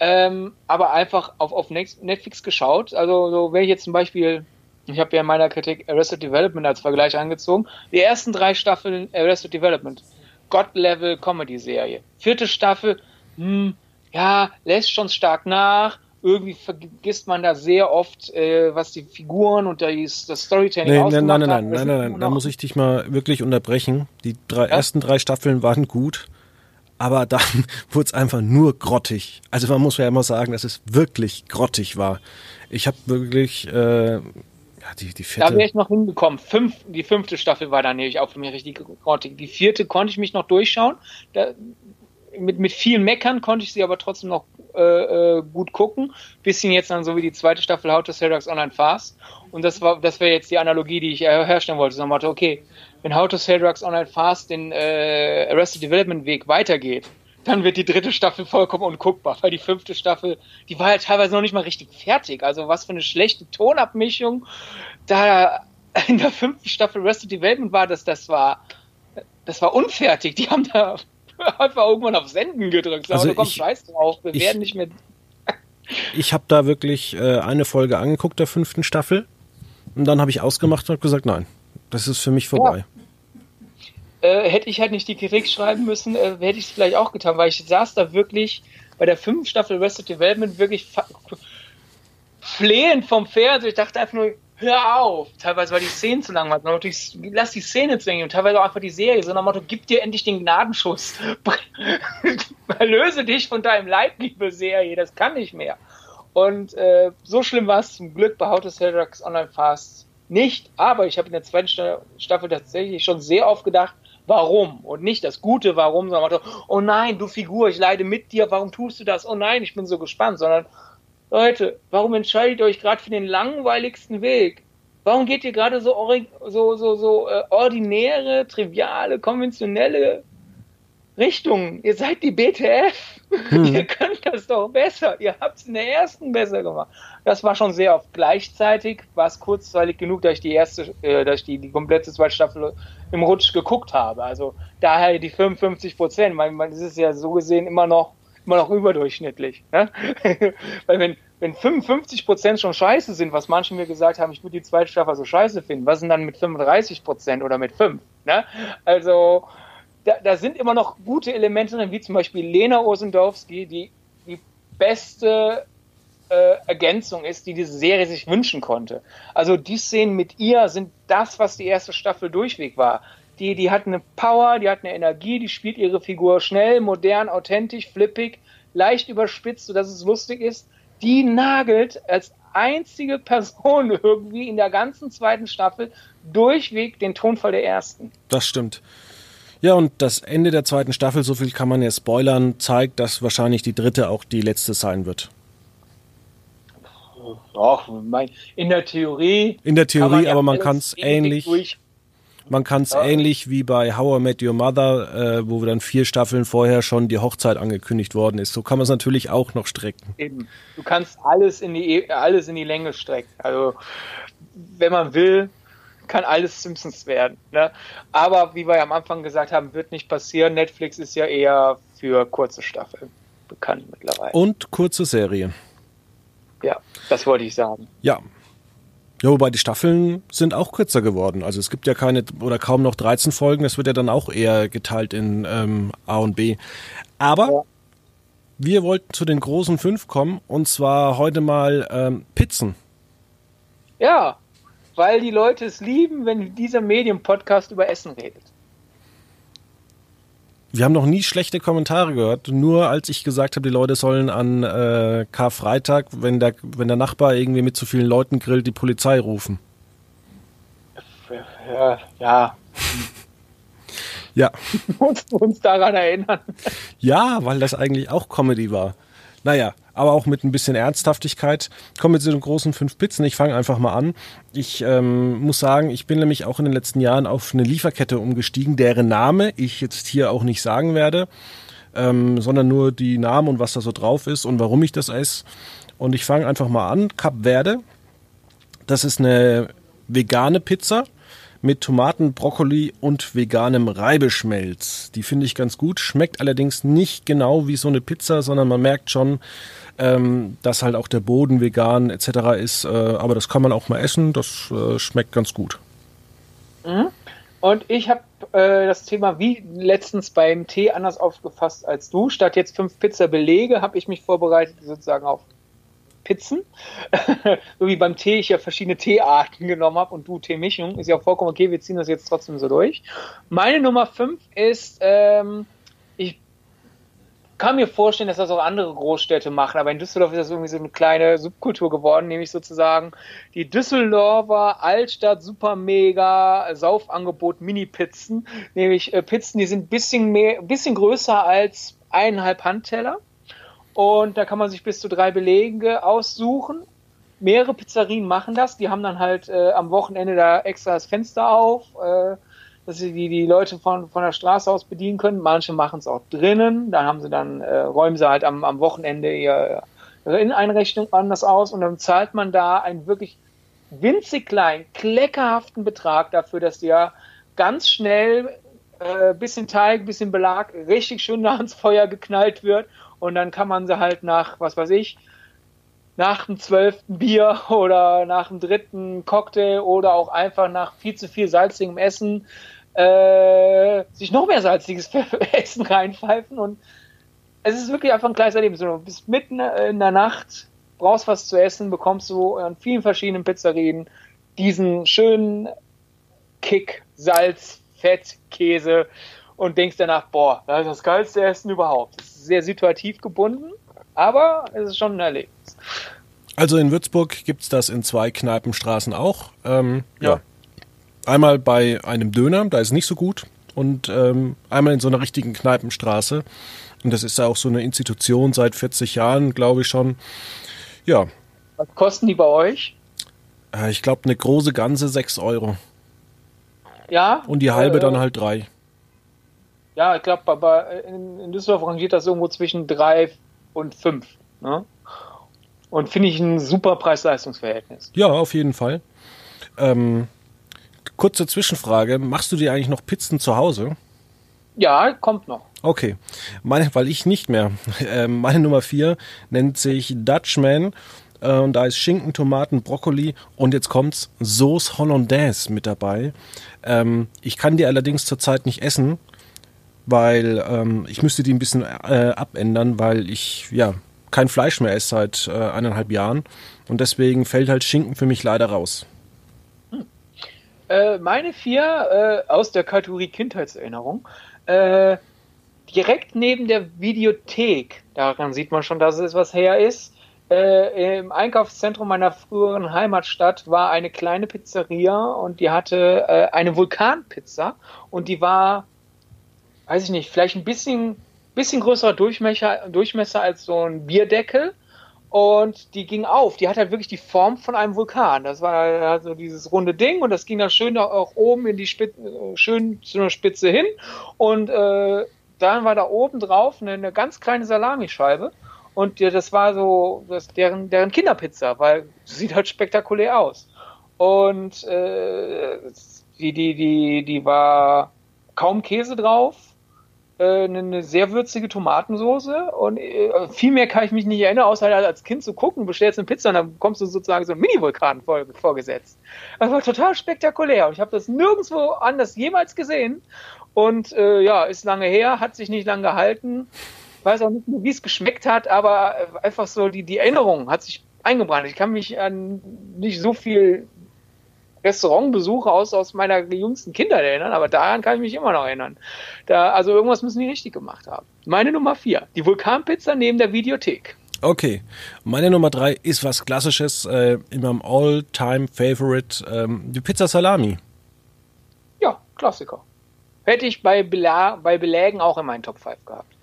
Ähm, aber einfach auf, auf Netflix geschaut. Also, so, wenn ich jetzt zum Beispiel, ich habe ja in meiner Kritik Arrested Development als Vergleich angezogen, die ersten drei Staffeln Arrested Development, God-Level Comedy-Serie. Vierte Staffel, hm, ja, lässt schon stark nach. Irgendwie vergisst man da sehr oft, äh, was die Figuren und das, das Storytelling nee, nein, nein, nein, nein, nein, nein, nein, da muss ich dich mal wirklich unterbrechen. Die drei, ja? ersten drei Staffeln waren gut aber dann [LAUGHS] wurde es einfach nur grottig. Also man muss ja immer sagen, dass es wirklich grottig war. Ich habe wirklich äh, ja, die, die vierte. Da wäre ich noch hingekommen. Fünf, die fünfte Staffel war dann nämlich auch für mich richtig grottig. Die vierte konnte ich mich noch durchschauen. Da, mit, mit viel Meckern konnte ich sie aber trotzdem noch äh, äh, gut gucken. Bisschen jetzt dann so wie die zweite Staffel How to Sell Drugs Online Fast. Und das war, das wäre jetzt die Analogie, die ich herstellen wollte. So Motto, okay, wenn How to Sell Drugs Online Fast den äh, Arrested Development Weg weitergeht, dann wird die dritte Staffel vollkommen unguckbar, weil die fünfte Staffel, die war ja teilweise noch nicht mal richtig fertig. Also was für eine schlechte Tonabmischung da in der fünften Staffel Rest of Development war, das, das war, das war unfertig. Die haben da [LAUGHS] einfach irgendwann auf Senden gedrückt. Also du kommst Scheiß drauf, wir ich, werden nicht mehr. [LAUGHS] ich habe da wirklich äh, eine Folge angeguckt der fünften Staffel und dann habe ich ausgemacht und habe gesagt, nein, das ist für mich vorbei. Ja äh, hätte ich halt nicht die Kritik schreiben müssen, äh, hätte ich es vielleicht auch getan, weil ich saß da wirklich bei der fünften Staffel Arrested Development wirklich flehend vom Fernseher. Ich dachte einfach nur, hör auf. Teilweise war die Szene zu lang. Motto, ich, lass die Szene zwingen und teilweise auch einfach die Serie. So nach Motto, gib dir endlich den Gnadenschuss. [LAUGHS] Löse dich von deinem Leid, liebe Serie. Das kann nicht mehr. Und äh, so schlimm war es zum Glück bei How to Online Fast nicht. Aber ich habe in der zweiten Staffel tatsächlich schon sehr oft gedacht, warum und nicht das gute Warum, sondern oh nein, du Figur, ich leide mit dir, warum tust du das? Oh nein, ich bin so gespannt, sondern Leute, warum entscheidet ihr euch gerade für den langweiligsten Weg? Warum geht ihr gerade so, so, so, so äh, ordinäre, triviale, konventionelle Richtungen? Ihr seid die BTF. [LAUGHS] Hm. Ihr könnt das doch besser. Ihr habt es in der ersten besser gemacht. Das war schon sehr oft gleichzeitig, war es kurzweilig genug, dass ich die erste, äh, dass ich die, die komplette zweite Staffel im Rutsch geguckt habe. Also daher die 55 Prozent. Man, man, das ist ja so gesehen immer noch, immer noch überdurchschnittlich. Ne? [LAUGHS] Weil wenn, wenn 55 Prozent schon scheiße sind, was manche mir gesagt haben, ich würde die zweite Staffel so scheiße finden, was sind dann mit 35 Prozent oder mit 5? Ne? Also, da, da sind immer noch gute Elemente drin, wie zum Beispiel Lena Osendowski, die die beste äh, Ergänzung ist, die diese Serie sich wünschen konnte. Also die Szenen mit ihr sind das, was die erste Staffel durchweg war. Die, die hat eine Power, die hat eine Energie, die spielt ihre Figur schnell, modern, authentisch, flippig, leicht überspitzt, sodass es lustig ist. Die nagelt als einzige Person [LAUGHS] irgendwie in der ganzen zweiten Staffel durchweg den Tonfall der ersten. Das stimmt. Ja, und das Ende der zweiten Staffel, so viel kann man ja spoilern, zeigt, dass wahrscheinlich die dritte auch die letzte sein wird. Ach, mein, in der Theorie. In der Theorie, man ja aber man kann es ähnlich. Durch. Man kann es ja. ähnlich wie bei How I Met Your Mother, äh, wo dann vier Staffeln vorher schon die Hochzeit angekündigt worden ist. So kann man es natürlich auch noch strecken. Eben. Du kannst alles in die alles in die Länge strecken. Also wenn man will, kann alles Simpsons werden. Ne? Aber wie wir am Anfang gesagt haben, wird nicht passieren. Netflix ist ja eher für kurze Staffeln bekannt mittlerweile. Und kurze Serien. Ja, das wollte ich sagen. Ja. Ja, wobei die Staffeln sind auch kürzer geworden. Also es gibt ja keine oder kaum noch 13 Folgen. Das wird ja dann auch eher geteilt in ähm, A und B. Aber ja. wir wollten zu den großen fünf kommen und zwar heute mal ähm, Pizzen. Ja, weil die Leute es lieben, wenn dieser Medienpodcast über Essen redet. Wir haben noch nie schlechte Kommentare gehört. Nur als ich gesagt habe, die Leute sollen an äh, Karfreitag, wenn der, wenn der Nachbar irgendwie mit zu vielen Leuten grillt, die Polizei rufen. Ja, ja. ja. [LAUGHS] Du uns daran erinnern? Ja, weil das eigentlich auch Comedy war. Naja, aber auch mit ein bisschen Ernsthaftigkeit. Kommen wir zu den großen fünf Pizzen. Ich fange einfach mal an. Ich ähm, muss sagen, ich bin nämlich auch in den letzten Jahren auf eine Lieferkette umgestiegen, deren Name ich jetzt hier auch nicht sagen werde, ähm, sondern nur die Namen und was da so drauf ist und warum ich das esse. Und ich fange einfach mal an. Cap Verde. Das ist eine vegane Pizza mit Tomaten, Brokkoli und veganem Reibeschmelz. Die finde ich ganz gut, schmeckt allerdings nicht genau wie so eine Pizza, sondern man merkt schon, ähm, dass halt auch der Boden vegan etc. ist. Äh, aber das kann man auch mal essen, das äh, schmeckt ganz gut. Mhm. Und ich habe äh, das Thema wie letztens beim Tee anders aufgefasst als du. Statt jetzt fünf Pizza Belege habe ich mich vorbereitet sozusagen auf Pizzen. [LAUGHS] so wie beim Tee ich ja verschiedene Teearten genommen habe und du Teemischung. Ist ja auch vollkommen okay, wir ziehen das jetzt trotzdem so durch. Meine Nummer 5 ist, ähm, kann mir vorstellen, dass das auch andere Großstädte machen, aber in Düsseldorf ist das irgendwie so eine kleine Subkultur geworden, nämlich sozusagen die Düsseldorfer Altstadt Super Mega Saufangebot Mini-Pizzen, nämlich äh, Pizzen, die sind ein bisschen mehr, bisschen größer als eineinhalb Handteller und da kann man sich bis zu drei Belege aussuchen. Mehrere Pizzerien machen das. Die haben dann halt äh, am Wochenende da extra das Fenster auf. Äh, dass sie die, die Leute von, von der Straße aus bedienen können. Manche machen es auch drinnen. Dann haben sie dann, äh, räumen sie halt am, am Wochenende ihr, ihre Inneneinrichtung anders aus und dann zahlt man da einen wirklich winzig kleinen, kleckerhaften Betrag dafür, dass die ja ganz schnell äh, bisschen Teig, bisschen Belag, richtig schön [LAUGHS] nah ans Feuer geknallt wird und dann kann man sie halt nach, was weiß ich, nach dem zwölften Bier oder nach dem dritten Cocktail oder auch einfach nach viel zu viel salzigem Essen äh, sich noch mehr salziges [LAUGHS] Essen reinpfeifen und es ist wirklich einfach ein kleines Erlebnis. Du bist mitten in der Nacht, brauchst was zu essen, bekommst du an vielen verschiedenen Pizzerien diesen schönen Kick, Salz, Fett, Käse und denkst danach, boah, das ist das geilste Essen überhaupt. Es ist sehr situativ gebunden, aber es ist schon ein Erlebnis. Also in Würzburg gibt es das in zwei Kneipenstraßen auch. Ähm, ja. ja. Einmal bei einem Döner, da ist nicht so gut. Und ähm, einmal in so einer richtigen Kneipenstraße. Und das ist ja auch so eine Institution seit 40 Jahren, glaube ich schon. Ja. Was kosten die bei euch? Äh, ich glaube, eine große Ganze 6 Euro. Ja. Und die halbe äh, dann halt 3. Ja, ich glaube, aber in, in, Düsseldorf rangiert das irgendwo zwischen 3 und 5. Ne? Und finde ich ein super Preis-Leistungs-Verhältnis. Ja, auf jeden Fall. Ähm, kurze Zwischenfrage: Machst du dir eigentlich noch Pizzen zu Hause? Ja, kommt noch. Okay, meine, weil ich nicht mehr. [LAUGHS] Äh, meine Nummer 4 nennt sich Dutchman äh, und da ist Schinken, Tomaten, Brokkoli und jetzt kommt's Sauce Hollandaise mit dabei. Ähm, ich kann die allerdings zurzeit nicht essen, weil ähm, ich müsste die ein bisschen äh, abändern, weil ich ja kein Fleisch mehr esse seit äh, eineinhalb Jahren und deswegen fällt halt Schinken für mich leider raus. Hm. Äh, meine vier äh, aus der Kategorie Kindheitserinnerung. Äh, direkt neben der Videothek, daran sieht man schon, dass es was her ist, äh, im Einkaufszentrum meiner früheren Heimatstadt war eine kleine Pizzeria und die hatte eine Vulkanpizza und die war weiß ich nicht, vielleicht ein bisschen, bisschen größerer Durchmesser, Durchmesser als so ein Bierdeckel. Und die ging auf. Die hat halt wirklich die Form von einem Vulkan. Das war also dieses runde Ding und das ging dann schön auch oben in die Spitze, schön zu einer Spitze hin. Und äh, dann war da oben drauf eine, eine ganz kleine Salamischeibe. Und ja, das war so das, deren, deren Kinderpizza, weil sieht halt spektakulär aus. Und äh, die, die, die, die war kaum Käse drauf, eine sehr würzige Tomatensoße und äh, viel mehr kann ich mich nicht erinnern, außer halt als Kind zu gucken, bestellst eine Pizza und dann kommst du sozusagen so ein Mini-Vulkan vor, vorgesetzt. Das war total spektakulär und ich habe das nirgendwo anders jemals gesehen und äh, ja, ist lange her, hat sich nicht lange gehalten, weiß auch nicht mehr, wie es geschmeckt hat, aber einfach so die, die Erinnerung hat sich eingebrannt. Ich kann mich an nicht so viel Restaurantbesuche aus, aus meiner jüngsten Kindheit erinnern, aber daran kann ich mich immer noch erinnern. Da, also irgendwas müssen die richtig gemacht haben. Meine Nummer vier, die Vulkanpizza neben der Videothek. Okay, meine Nummer drei ist was Klassisches, äh, in meinem All-Time-Favorite, ähm, die Pizza Salami. Ja, Klassiker. Hätte ich bei, Bela bei Belägen auch in meinen Top 5 gehabt.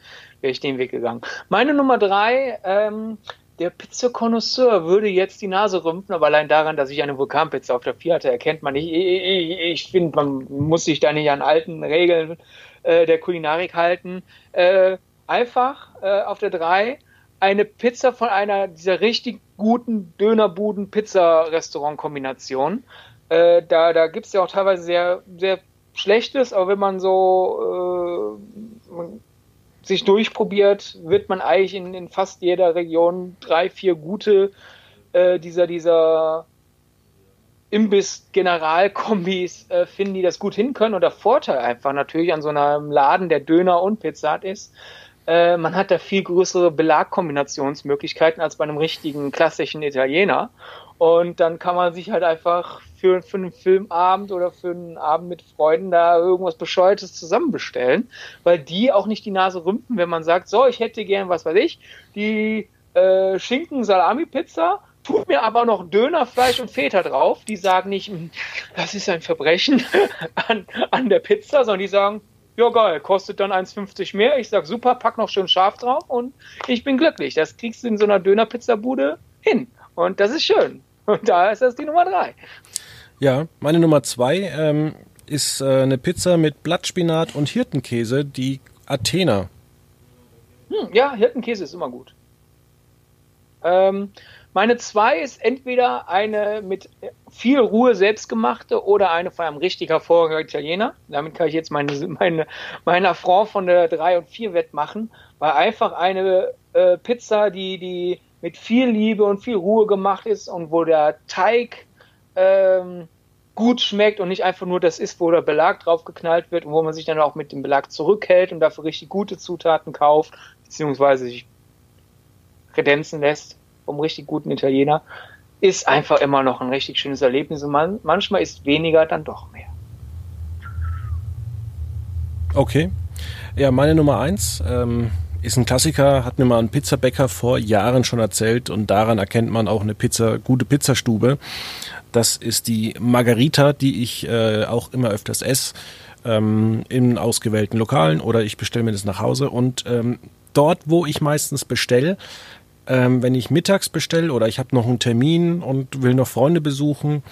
Wäre ich den Weg gegangen. Meine Nummer drei, ähm, der Pizza-Konnoisseur würde jetzt die Nase rümpfen, aber allein daran, dass ich eine Vulkanpizza auf der 4 hatte, erkennt man nicht. Ich, ich, finde, man muss sich da nicht an alten Regeln äh, der Kulinarik halten. Äh, einfach äh, auf der 3 eine Pizza von einer dieser richtig guten Dönerbuden-Pizza-Restaurant-Kombination. Äh, da da gibt es ja auch teilweise sehr, sehr Schlechtes, aber wenn man so äh, sich durchprobiert, wird man eigentlich in, in fast jeder Region drei, vier gute äh, dieser, dieser Imbiss-General-Kombis äh, finden, die das gut hinkönnen. Und der Vorteil einfach natürlich an so einem Laden, der Döner und Pizza hat, ist, äh, man hat da viel größere Belagkombinationsmöglichkeiten als bei einem richtigen klassischen Italiener. Und dann kann man sich halt einfach für, für einen Filmabend oder für einen Abend mit Freunden da irgendwas Bescheuertes zusammenbestellen, weil die auch nicht die Nase rümpfen, wenn man sagt, so, ich hätte gern, was weiß ich, die äh, Schinken-Salami-Pizza, tut mir aber noch Dönerfleisch und Feta drauf. Die sagen nicht, hm, das ist ein Verbrechen [LAUGHS] an, an der Pizza, sondern die sagen, ja geil, kostet dann 1,50 mehr. Ich sag super, pack noch schön scharf drauf und ich bin glücklich. Das kriegst du in so einer Dönerpizzabude hin. Und das ist schön. Und da ist das die Nummer drei. Ja, meine Nummer zwei ähm, ist äh, eine Pizza mit Blattspinat und Hirtenkäse, die Athena. Hm, ja, Hirtenkäse ist immer gut. Ähm, meine zwei ist entweder eine mit viel Ruhe selbstgemachte oder eine von einem richtig hervorragenden Italiener. Damit kann ich jetzt meine, meine, meine Affront von der 3 und 4 wettmachen, weil einfach eine äh, Pizza, die, die mit viel Liebe und viel Ruhe gemacht ist und wo der Teig ähm, gut schmeckt und nicht einfach nur das ist, wo der Belag drauf geknallt wird und wo man sich dann auch mit dem Belag zurückhält und dafür richtig gute Zutaten kauft, beziehungsweise sich kredenzen lässt vom richtig guten Italiener, ist einfach immer noch ein richtig schönes Erlebnis und man, manchmal ist weniger dann doch mehr. Okay. Ja, meine Nummer eins ähm, ist ein Klassiker, hat mir mal ein Pizzabäcker vor Jahren schon erzählt und daran erkennt man auch eine Pizza, gute Pizzastube. Das ist die Margarita, die ich äh, auch immer öfters esse ähm, in ausgewählten Lokalen oder ich bestelle mir das nach Hause und ähm, dort, wo ich meistens bestelle, ähm, wenn ich mittags bestelle oder ich habe noch einen Termin und will noch Freunde besuchen,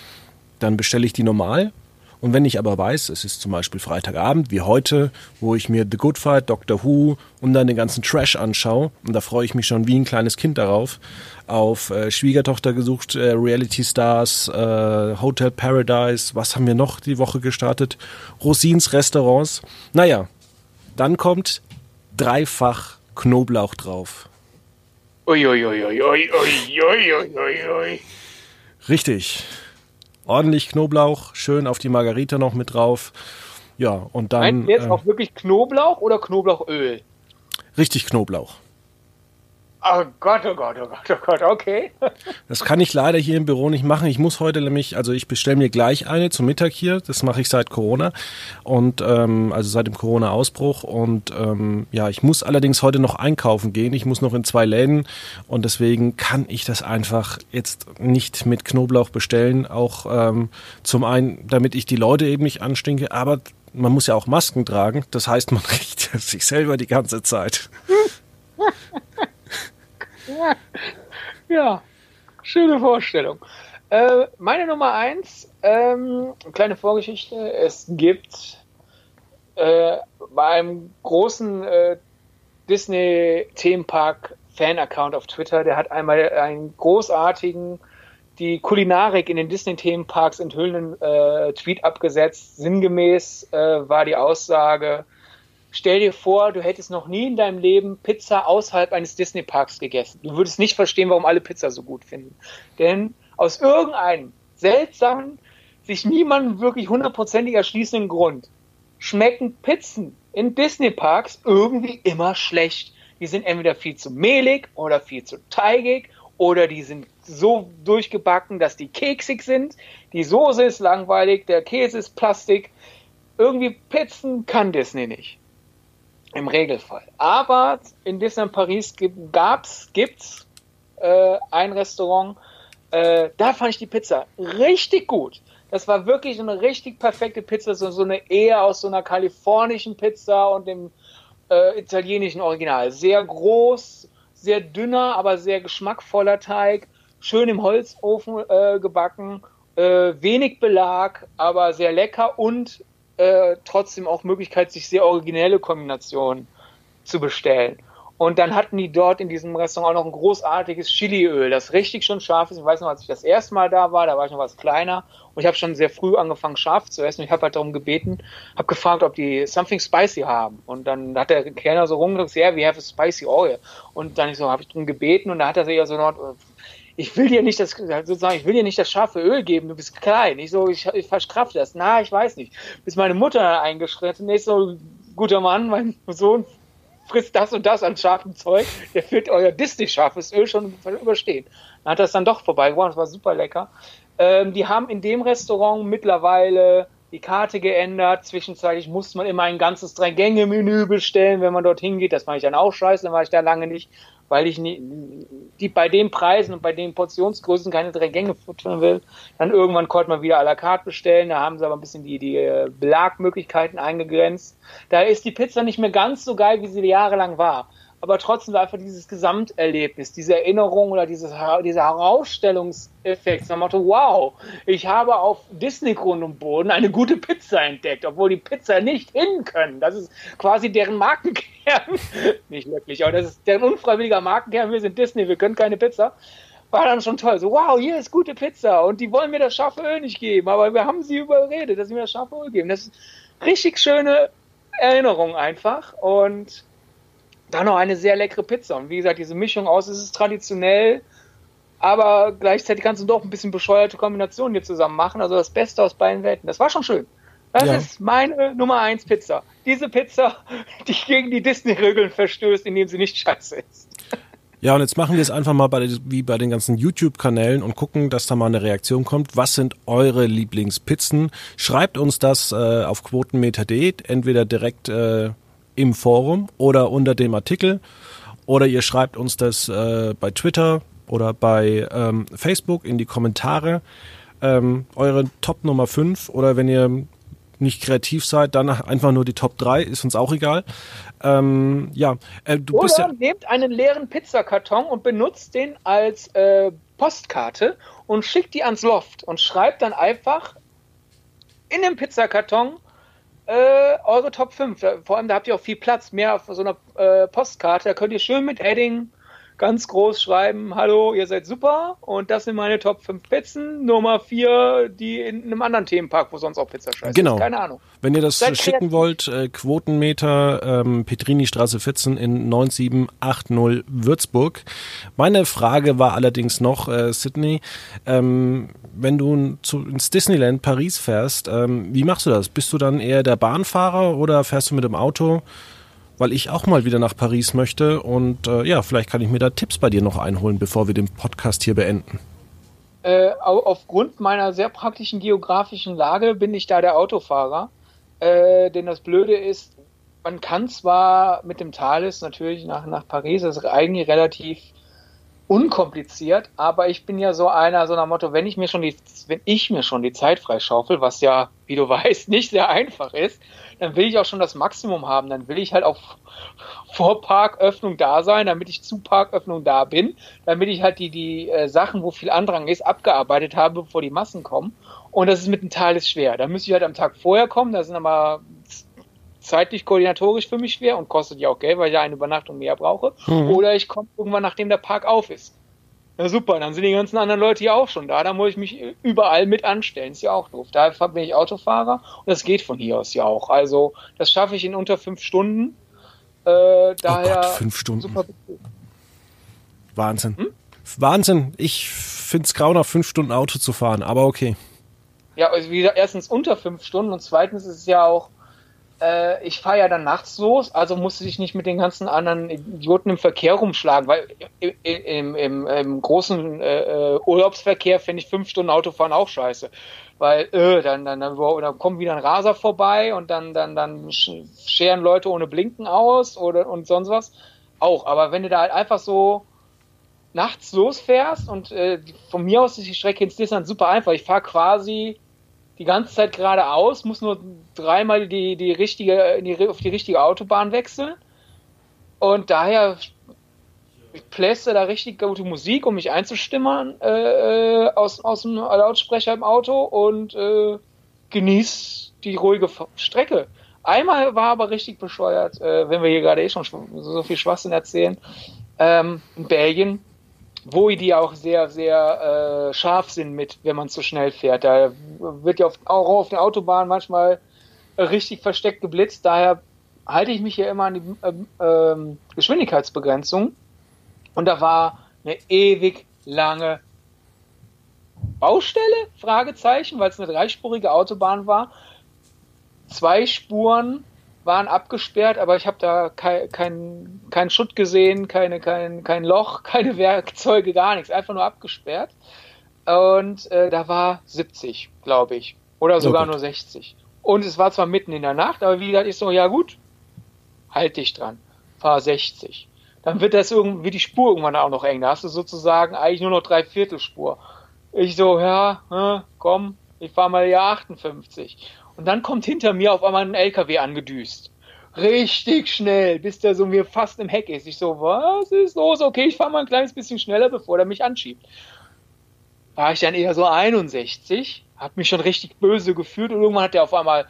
dann bestelle ich die normal. Und wenn ich aber weiß, es ist zum Beispiel Freitagabend wie heute, wo ich mir The Good Fight, Doctor Who und dann den ganzen Trash anschaue, und da freue ich mich schon wie ein kleines Kind darauf, auf äh, Schwiegertochter gesucht, äh, Reality Stars, äh, Hotel Paradise, was haben wir noch die Woche gestartet? Rosins Restaurants. Naja, dann kommt dreifach Knoblauch drauf. Uiuiuiuiuiuiuiui. Richtig. Ordentlich Knoblauch, schön auf die Margarita noch mit drauf. Ja, und dann. Meinst du jetzt äh, auch wirklich Knoblauch oder Knoblauchöl? richtig Knoblauch. Oh Gott, oh Gott, oh Gott, oh Gott, okay. [LAUGHS] Das kann ich leider hier im Büro nicht machen. Ich muss heute nämlich, also ich bestelle mir gleich eine zum Mittag hier. Das mache ich seit Corona und ähm, also seit dem Corona-Ausbruch. Und ähm, ja, ich muss allerdings heute noch einkaufen gehen. Ich muss noch in zwei Läden und deswegen kann ich das einfach jetzt nicht mit Knoblauch bestellen. Auch ähm, zum einen, damit ich die Leute eben nicht anstinke, aber man muss ja auch Masken tragen. Das heißt, man [LAUGHS] riecht sich selber die ganze Zeit. [LAUGHS] [LAUGHS] Ja, schöne Vorstellung. Äh, meine Nummer eins, ähm, kleine Vorgeschichte. Es gibt äh, bei einem großen äh, Disney-Themenpark Fan-Account auf Twitter, der hat einmal einen großartigen, die Kulinarik in den Disney-Themenparks enthüllenden äh, Tweet abgesetzt. Sinngemäß äh, war die Aussage, Stell dir vor, du hättest noch nie in deinem Leben Pizza außerhalb eines Disney-Parks gegessen. Du würdest nicht verstehen, warum alle Pizza so gut finden. Denn aus irgendeinem seltsamen, sich niemandem wirklich hundertprozentig erschließenden Grund schmecken Pizzen in Disney-Parks irgendwie immer schlecht. Die sind entweder viel zu mehlig oder viel zu teigig oder die sind so durchgebacken, dass die keksig sind. Die Soße ist langweilig, der Käse ist Plastik. Irgendwie Pizzen kann Disney nicht. Im Regelfall. Aber in Disneyland Paris gibt, gibt's äh, ein Restaurant, äh, da fand ich die Pizza richtig gut. Das war wirklich eine richtig perfekte Pizza, so, so eine eher aus so einer kalifornischen Pizza und dem äh, italienischen Original. Sehr groß, sehr dünner, aber sehr geschmackvoller Teig, schön im Holzofen äh, gebacken, äh, wenig Belag, aber sehr lecker und äh, trotzdem auch Möglichkeit, sich sehr originelle Kombinationen zu bestellen. Und dann hatten die dort in diesem Restaurant auch noch ein großartiges Chiliöl, das richtig schon scharf ist. Ich weiß noch, als ich das erste Mal da war, da war ich noch was kleiner und ich habe schon sehr früh angefangen, scharf zu essen. Ich habe halt darum gebeten, habe gefragt, ob die something spicy haben. Und dann hat der Kellner so rumgedrückt, ja, yeah, we have a spicy oil. Und dann ich so, habe ich darum gebeten und da hat er sich ja so noch, ich will dir nicht das, sozusagen, ich will dir nicht das scharfe Öl geben, du bist klein. Ich so, ich, ich verkraft das. Na, ich weiß nicht. Bis meine Mutter eingeschritten ist, so, guter Mann, mein Sohn frisst das und das an scharfem Zeug, der wird euer Disney-scharfes Öl schon überstehen. Dann hat das dann doch vorbeigebracht, das war super lecker. Ähm, die haben in dem Restaurant mittlerweile die Karte geändert. Zwischenzeitlich musste man immer ein ganzes Drei-Gänge-Menü bestellen, wenn man dorthin geht. Das fand ich dann auch scheiße, dann war ich da lange nicht weil ich nie, die bei den Preisen und bei den Portionsgrößen keine drei Gänge futtern will. Dann irgendwann konnte man wieder à la carte bestellen, da haben sie aber ein bisschen die, die äh, Belagmöglichkeiten eingegrenzt. Da ist die Pizza nicht mehr ganz so geil, wie sie jahrelang war. Aber trotzdem einfach dieses Gesamterlebnis, diese Erinnerung oder dieses, dieser Herausstellungseffekt, so Motto, wow, ich habe auf Disney-Grund und Boden eine gute Pizza entdeckt, obwohl die Pizza nicht hin können. Das ist quasi deren Markenkern. [LAUGHS] nicht wirklich, aber das ist deren unfreiwilliger Markenkern. Wir sind Disney, wir können keine Pizza war dann schon toll. So, wow, hier ist gute Pizza und die wollen mir das scharfe Öl nicht geben, aber wir haben sie überredet, dass sie mir das scharfe Öl geben. Das ist richtig schöne Erinnerung einfach und dann noch eine sehr leckere Pizza. Und wie gesagt, diese Mischung aus, es ist traditionell, aber gleichzeitig kannst du doch ein bisschen bescheuerte Kombinationen hier zusammen machen. Also das Beste aus beiden Welten. Das war schon schön. Das ja. ist meine Nummer 1 Pizza. Diese Pizza, [LAUGHS] die gegen die Disney-Regeln verstößt, indem sie nicht scheiße ist. Ja, und jetzt machen wir es einfach mal bei, wie bei den ganzen YouTube-Kanälen und gucken, dass da mal eine Reaktion kommt. Was sind eure Lieblingspizzen? Schreibt uns das äh, auf quotenmeter.de, entweder direkt äh, im Forum oder unter dem Artikel. Oder ihr schreibt uns das äh, bei Twitter oder bei ähm, Facebook in die Kommentare. Ähm, eure Top Nummer 5 oder wenn ihr nicht kreativ seid, dann einfach nur die Top 3, ist uns auch egal. Ähm, ja, äh, du Oder bist ja nehmt einen leeren Pizzakarton und benutzt den als äh, Postkarte und schickt die ans Loft und schreibt dann einfach in dem Pizzakarton äh, eure Top 5. Vor allem, da habt ihr auch viel Platz, mehr auf so einer äh, Postkarte. Da könnt ihr schön mit Heading ganz groß schreiben, hallo, ihr seid super und das sind meine Top 5 Pizzen, Nummer 4, die in einem anderen Themenpark, wo sonst auch Pizza scheiße genau. ist. Keine Ahnung. Wenn ihr das seid schicken wollt, äh, Quotenmeter ähm, Petrini-Straße 14 in 9780 Würzburg. Meine Frage war allerdings noch, äh, Sydney, ähm, wenn du zu, ins Disneyland Paris fährst, ähm, wie machst du das? Bist du dann eher der Bahnfahrer oder fährst du mit dem Auto? Weil ich auch mal wieder nach Paris möchte und äh, ja, vielleicht kann ich mir da Tipps bei dir noch einholen, bevor wir den Podcast hier beenden. Äh, aufgrund meiner sehr praktischen geografischen Lage bin ich da der Autofahrer. Äh, denn das Blöde ist, man kann zwar mit dem Thales natürlich nach, nach Paris, das ist eigentlich relativ unkompliziert, aber ich bin ja so einer, so nach Motto, wenn ich mir schon die, wenn ich mir schon die Zeit freischaufel, was ja, wie du [LAUGHS] weißt, nicht sehr einfach ist, dann will ich auch schon das Maximum haben. Dann will ich halt auch [LAUGHS] vor Parköffnung da sein, damit ich zu Parköffnung da bin, damit ich halt die, die äh, Sachen, wo viel Andrang ist, abgearbeitet habe, bevor die Massen kommen. Und das ist mit dem Teil ist schwer. Da müsste ich halt am Tag vorher kommen, das sind aber zeitlich koordinatorisch für mich schwer und kostet ja auch Geld, weil ich ja eine Übernachtung mehr brauche. Mhm. Oder ich komme irgendwann, nachdem der Park auf ist. Ja, super, dann sind die ganzen anderen Leute ja auch schon da. Da muss ich mich überall mit anstellen. Ist ja auch doof. Daher bin ich Autofahrer und das geht von hier aus ja auch. Also, das schaffe ich in unter fünf Stunden. Äh, daher. Oh Gott, fünf Stunden. Super Wahnsinn. Hm? Wahnsinn. Ich finde es grau, nach fünf Stunden Auto zu fahren, aber okay. Ja, also wie gesagt, erstens unter fünf Stunden und zweitens ist es ja auch äh, ich fahre ja dann nachts los, also musste ich nicht mit den ganzen anderen Idioten im Verkehr rumschlagen, weil im, im, im großen äh, äh, Urlaubsverkehr finde ich fünf Stunden Autofahren auch scheiße. Weil äh, dann, dann, dann, dann kommt wieder ein Raser vorbei und dann, dann, dann scheren Leute ohne Blinken aus oder und sonst was. Auch, aber wenn du da halt einfach so nachts losfährst und äh, von mir aus ist die Strecke ins Disneyland super einfach. Ich fahre quasi die ganze Zeit geradeaus, muss nur dreimal die, die richtige, die, auf die richtige Autobahn wechseln. Und daher ich pläste da richtig gute Musik, um mich einzustimmen äh, äh, aus, aus dem Lautsprecher im Auto und äh, genieß die ruhige Strecke. Einmal war aber richtig bescheuert, äh, wenn wir hier gerade eh schon so viel Schwachsinn erzählen. Ähm, in Belgien wo die auch sehr, sehr äh, scharf sind mit, wenn man zu schnell fährt. Da wird ja auch auf der Autobahn manchmal richtig versteckt geblitzt. Daher halte ich mich hier immer an die äh, äh, Geschwindigkeitsbegrenzung. Und da war eine ewig lange Baustelle? Fragezeichen, weil es eine dreispurige Autobahn war. Zwei Spuren waren abgesperrt, aber ich habe da kein, kein, kein Schutt gesehen, keine, kein, kein Loch, [LAUGHS] keine Werkzeuge, gar nichts, einfach nur abgesperrt. Und äh, da war 70, glaube ich. Oder sogar nur 60. Und es war zwar mitten in der Nacht, aber wie gesagt, ich so, ja gut, halt dich dran, fahr 60. Dann wird das irgendwie die Spur irgendwann auch noch eng. Da hast du sozusagen eigentlich nur noch drei Viertelspur. Ich so, ja, komm, ich fahr mal ja 58. Und dann kommt hinter mir auf einmal ein LKW angedüst. richtig schnell, bis der so mir fast im Heck ist. Ich so, was ist los? Okay, ich fahre mal ein kleines bisschen schneller, bevor der mich anschiebt. War ich dann eher so 61, hab mich schon richtig böse gefühlt und irgendwann hat der auf einmal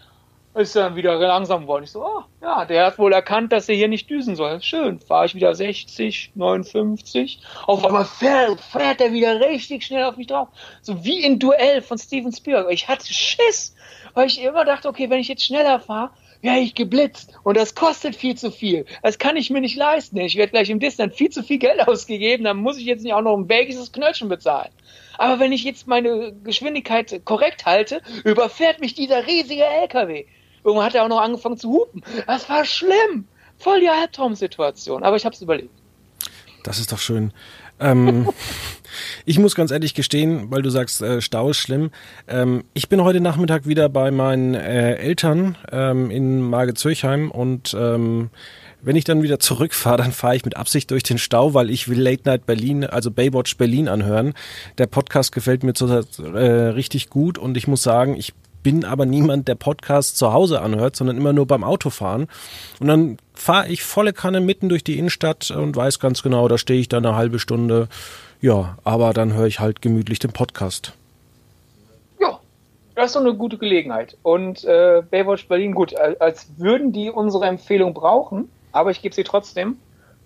ist dann wieder langsam geworden. Ich so, oh, ja, der hat wohl erkannt, dass er hier nicht düsen soll. Schön, fahre ich wieder 60, 59. Auf einmal fährt, fährt er wieder richtig schnell auf mich drauf. So wie in Duell von Steven Spielberg. Ich hatte Schiss, weil ich immer dachte, okay, wenn ich jetzt schneller fahre, wäre ich geblitzt. Und das kostet viel zu viel. Das kann ich mir nicht leisten. Ich werde gleich im Disneyland viel zu viel Geld [LAUGHS] ausgegeben. Dann muss ich jetzt nicht auch noch ein belgisches Knöllchen bezahlen. Aber wenn ich jetzt meine Geschwindigkeit korrekt halte, überfährt mich dieser riesige LKW. Irgendwann hat er auch noch angefangen zu hupen. Das war schlimm. Voll die Albtraum-Situation. Aber ich habe es überlebt. Das ist doch schön. Ähm, [LAUGHS] ich muss ganz ehrlich gestehen, weil du sagst, äh, Stau ist schlimm. Ähm, ich bin heute Nachmittag wieder bei meinen äh, Eltern ähm, in Marge-Zürchheim und ähm, wenn ich dann wieder zurückfahre, dann fahre ich mit Absicht durch den Stau, weil ich will Late Night Berlin, also Baywatch Berlin anhören. Der Podcast gefällt mir zurzeit äh, richtig gut und ich muss sagen, ich bin aber niemand, der Podcast zu Hause anhört, sondern immer nur beim Autofahren. Und dann fahre ich volle Kanne mitten durch die Innenstadt und weiß ganz genau, da stehe ich da eine halbe Stunde. Ja, aber dann höre ich halt gemütlich den Podcast. Ja, das ist doch eine gute Gelegenheit. Und äh, Baywatch Berlin, gut, als würden die unsere Empfehlung brauchen, aber ich gebe sie trotzdem.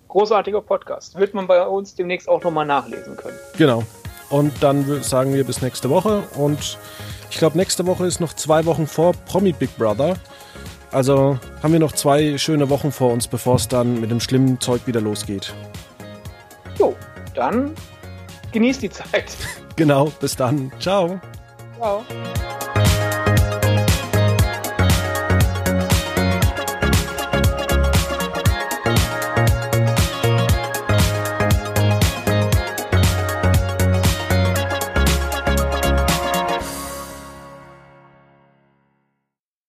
Großartiger Podcast. Wird man bei uns demnächst auch nochmal nachlesen können. Genau. Und dann sagen wir bis nächste Woche und ich glaube, nächste Woche ist noch zwei Wochen vor Promi Big Brother. Also haben wir noch zwei schöne Wochen vor uns, bevor es dann mit dem schlimmen Zeug wieder losgeht. Jo, dann genießt die Zeit. [LAUGHS] genau, bis dann. Ciao. Ciao.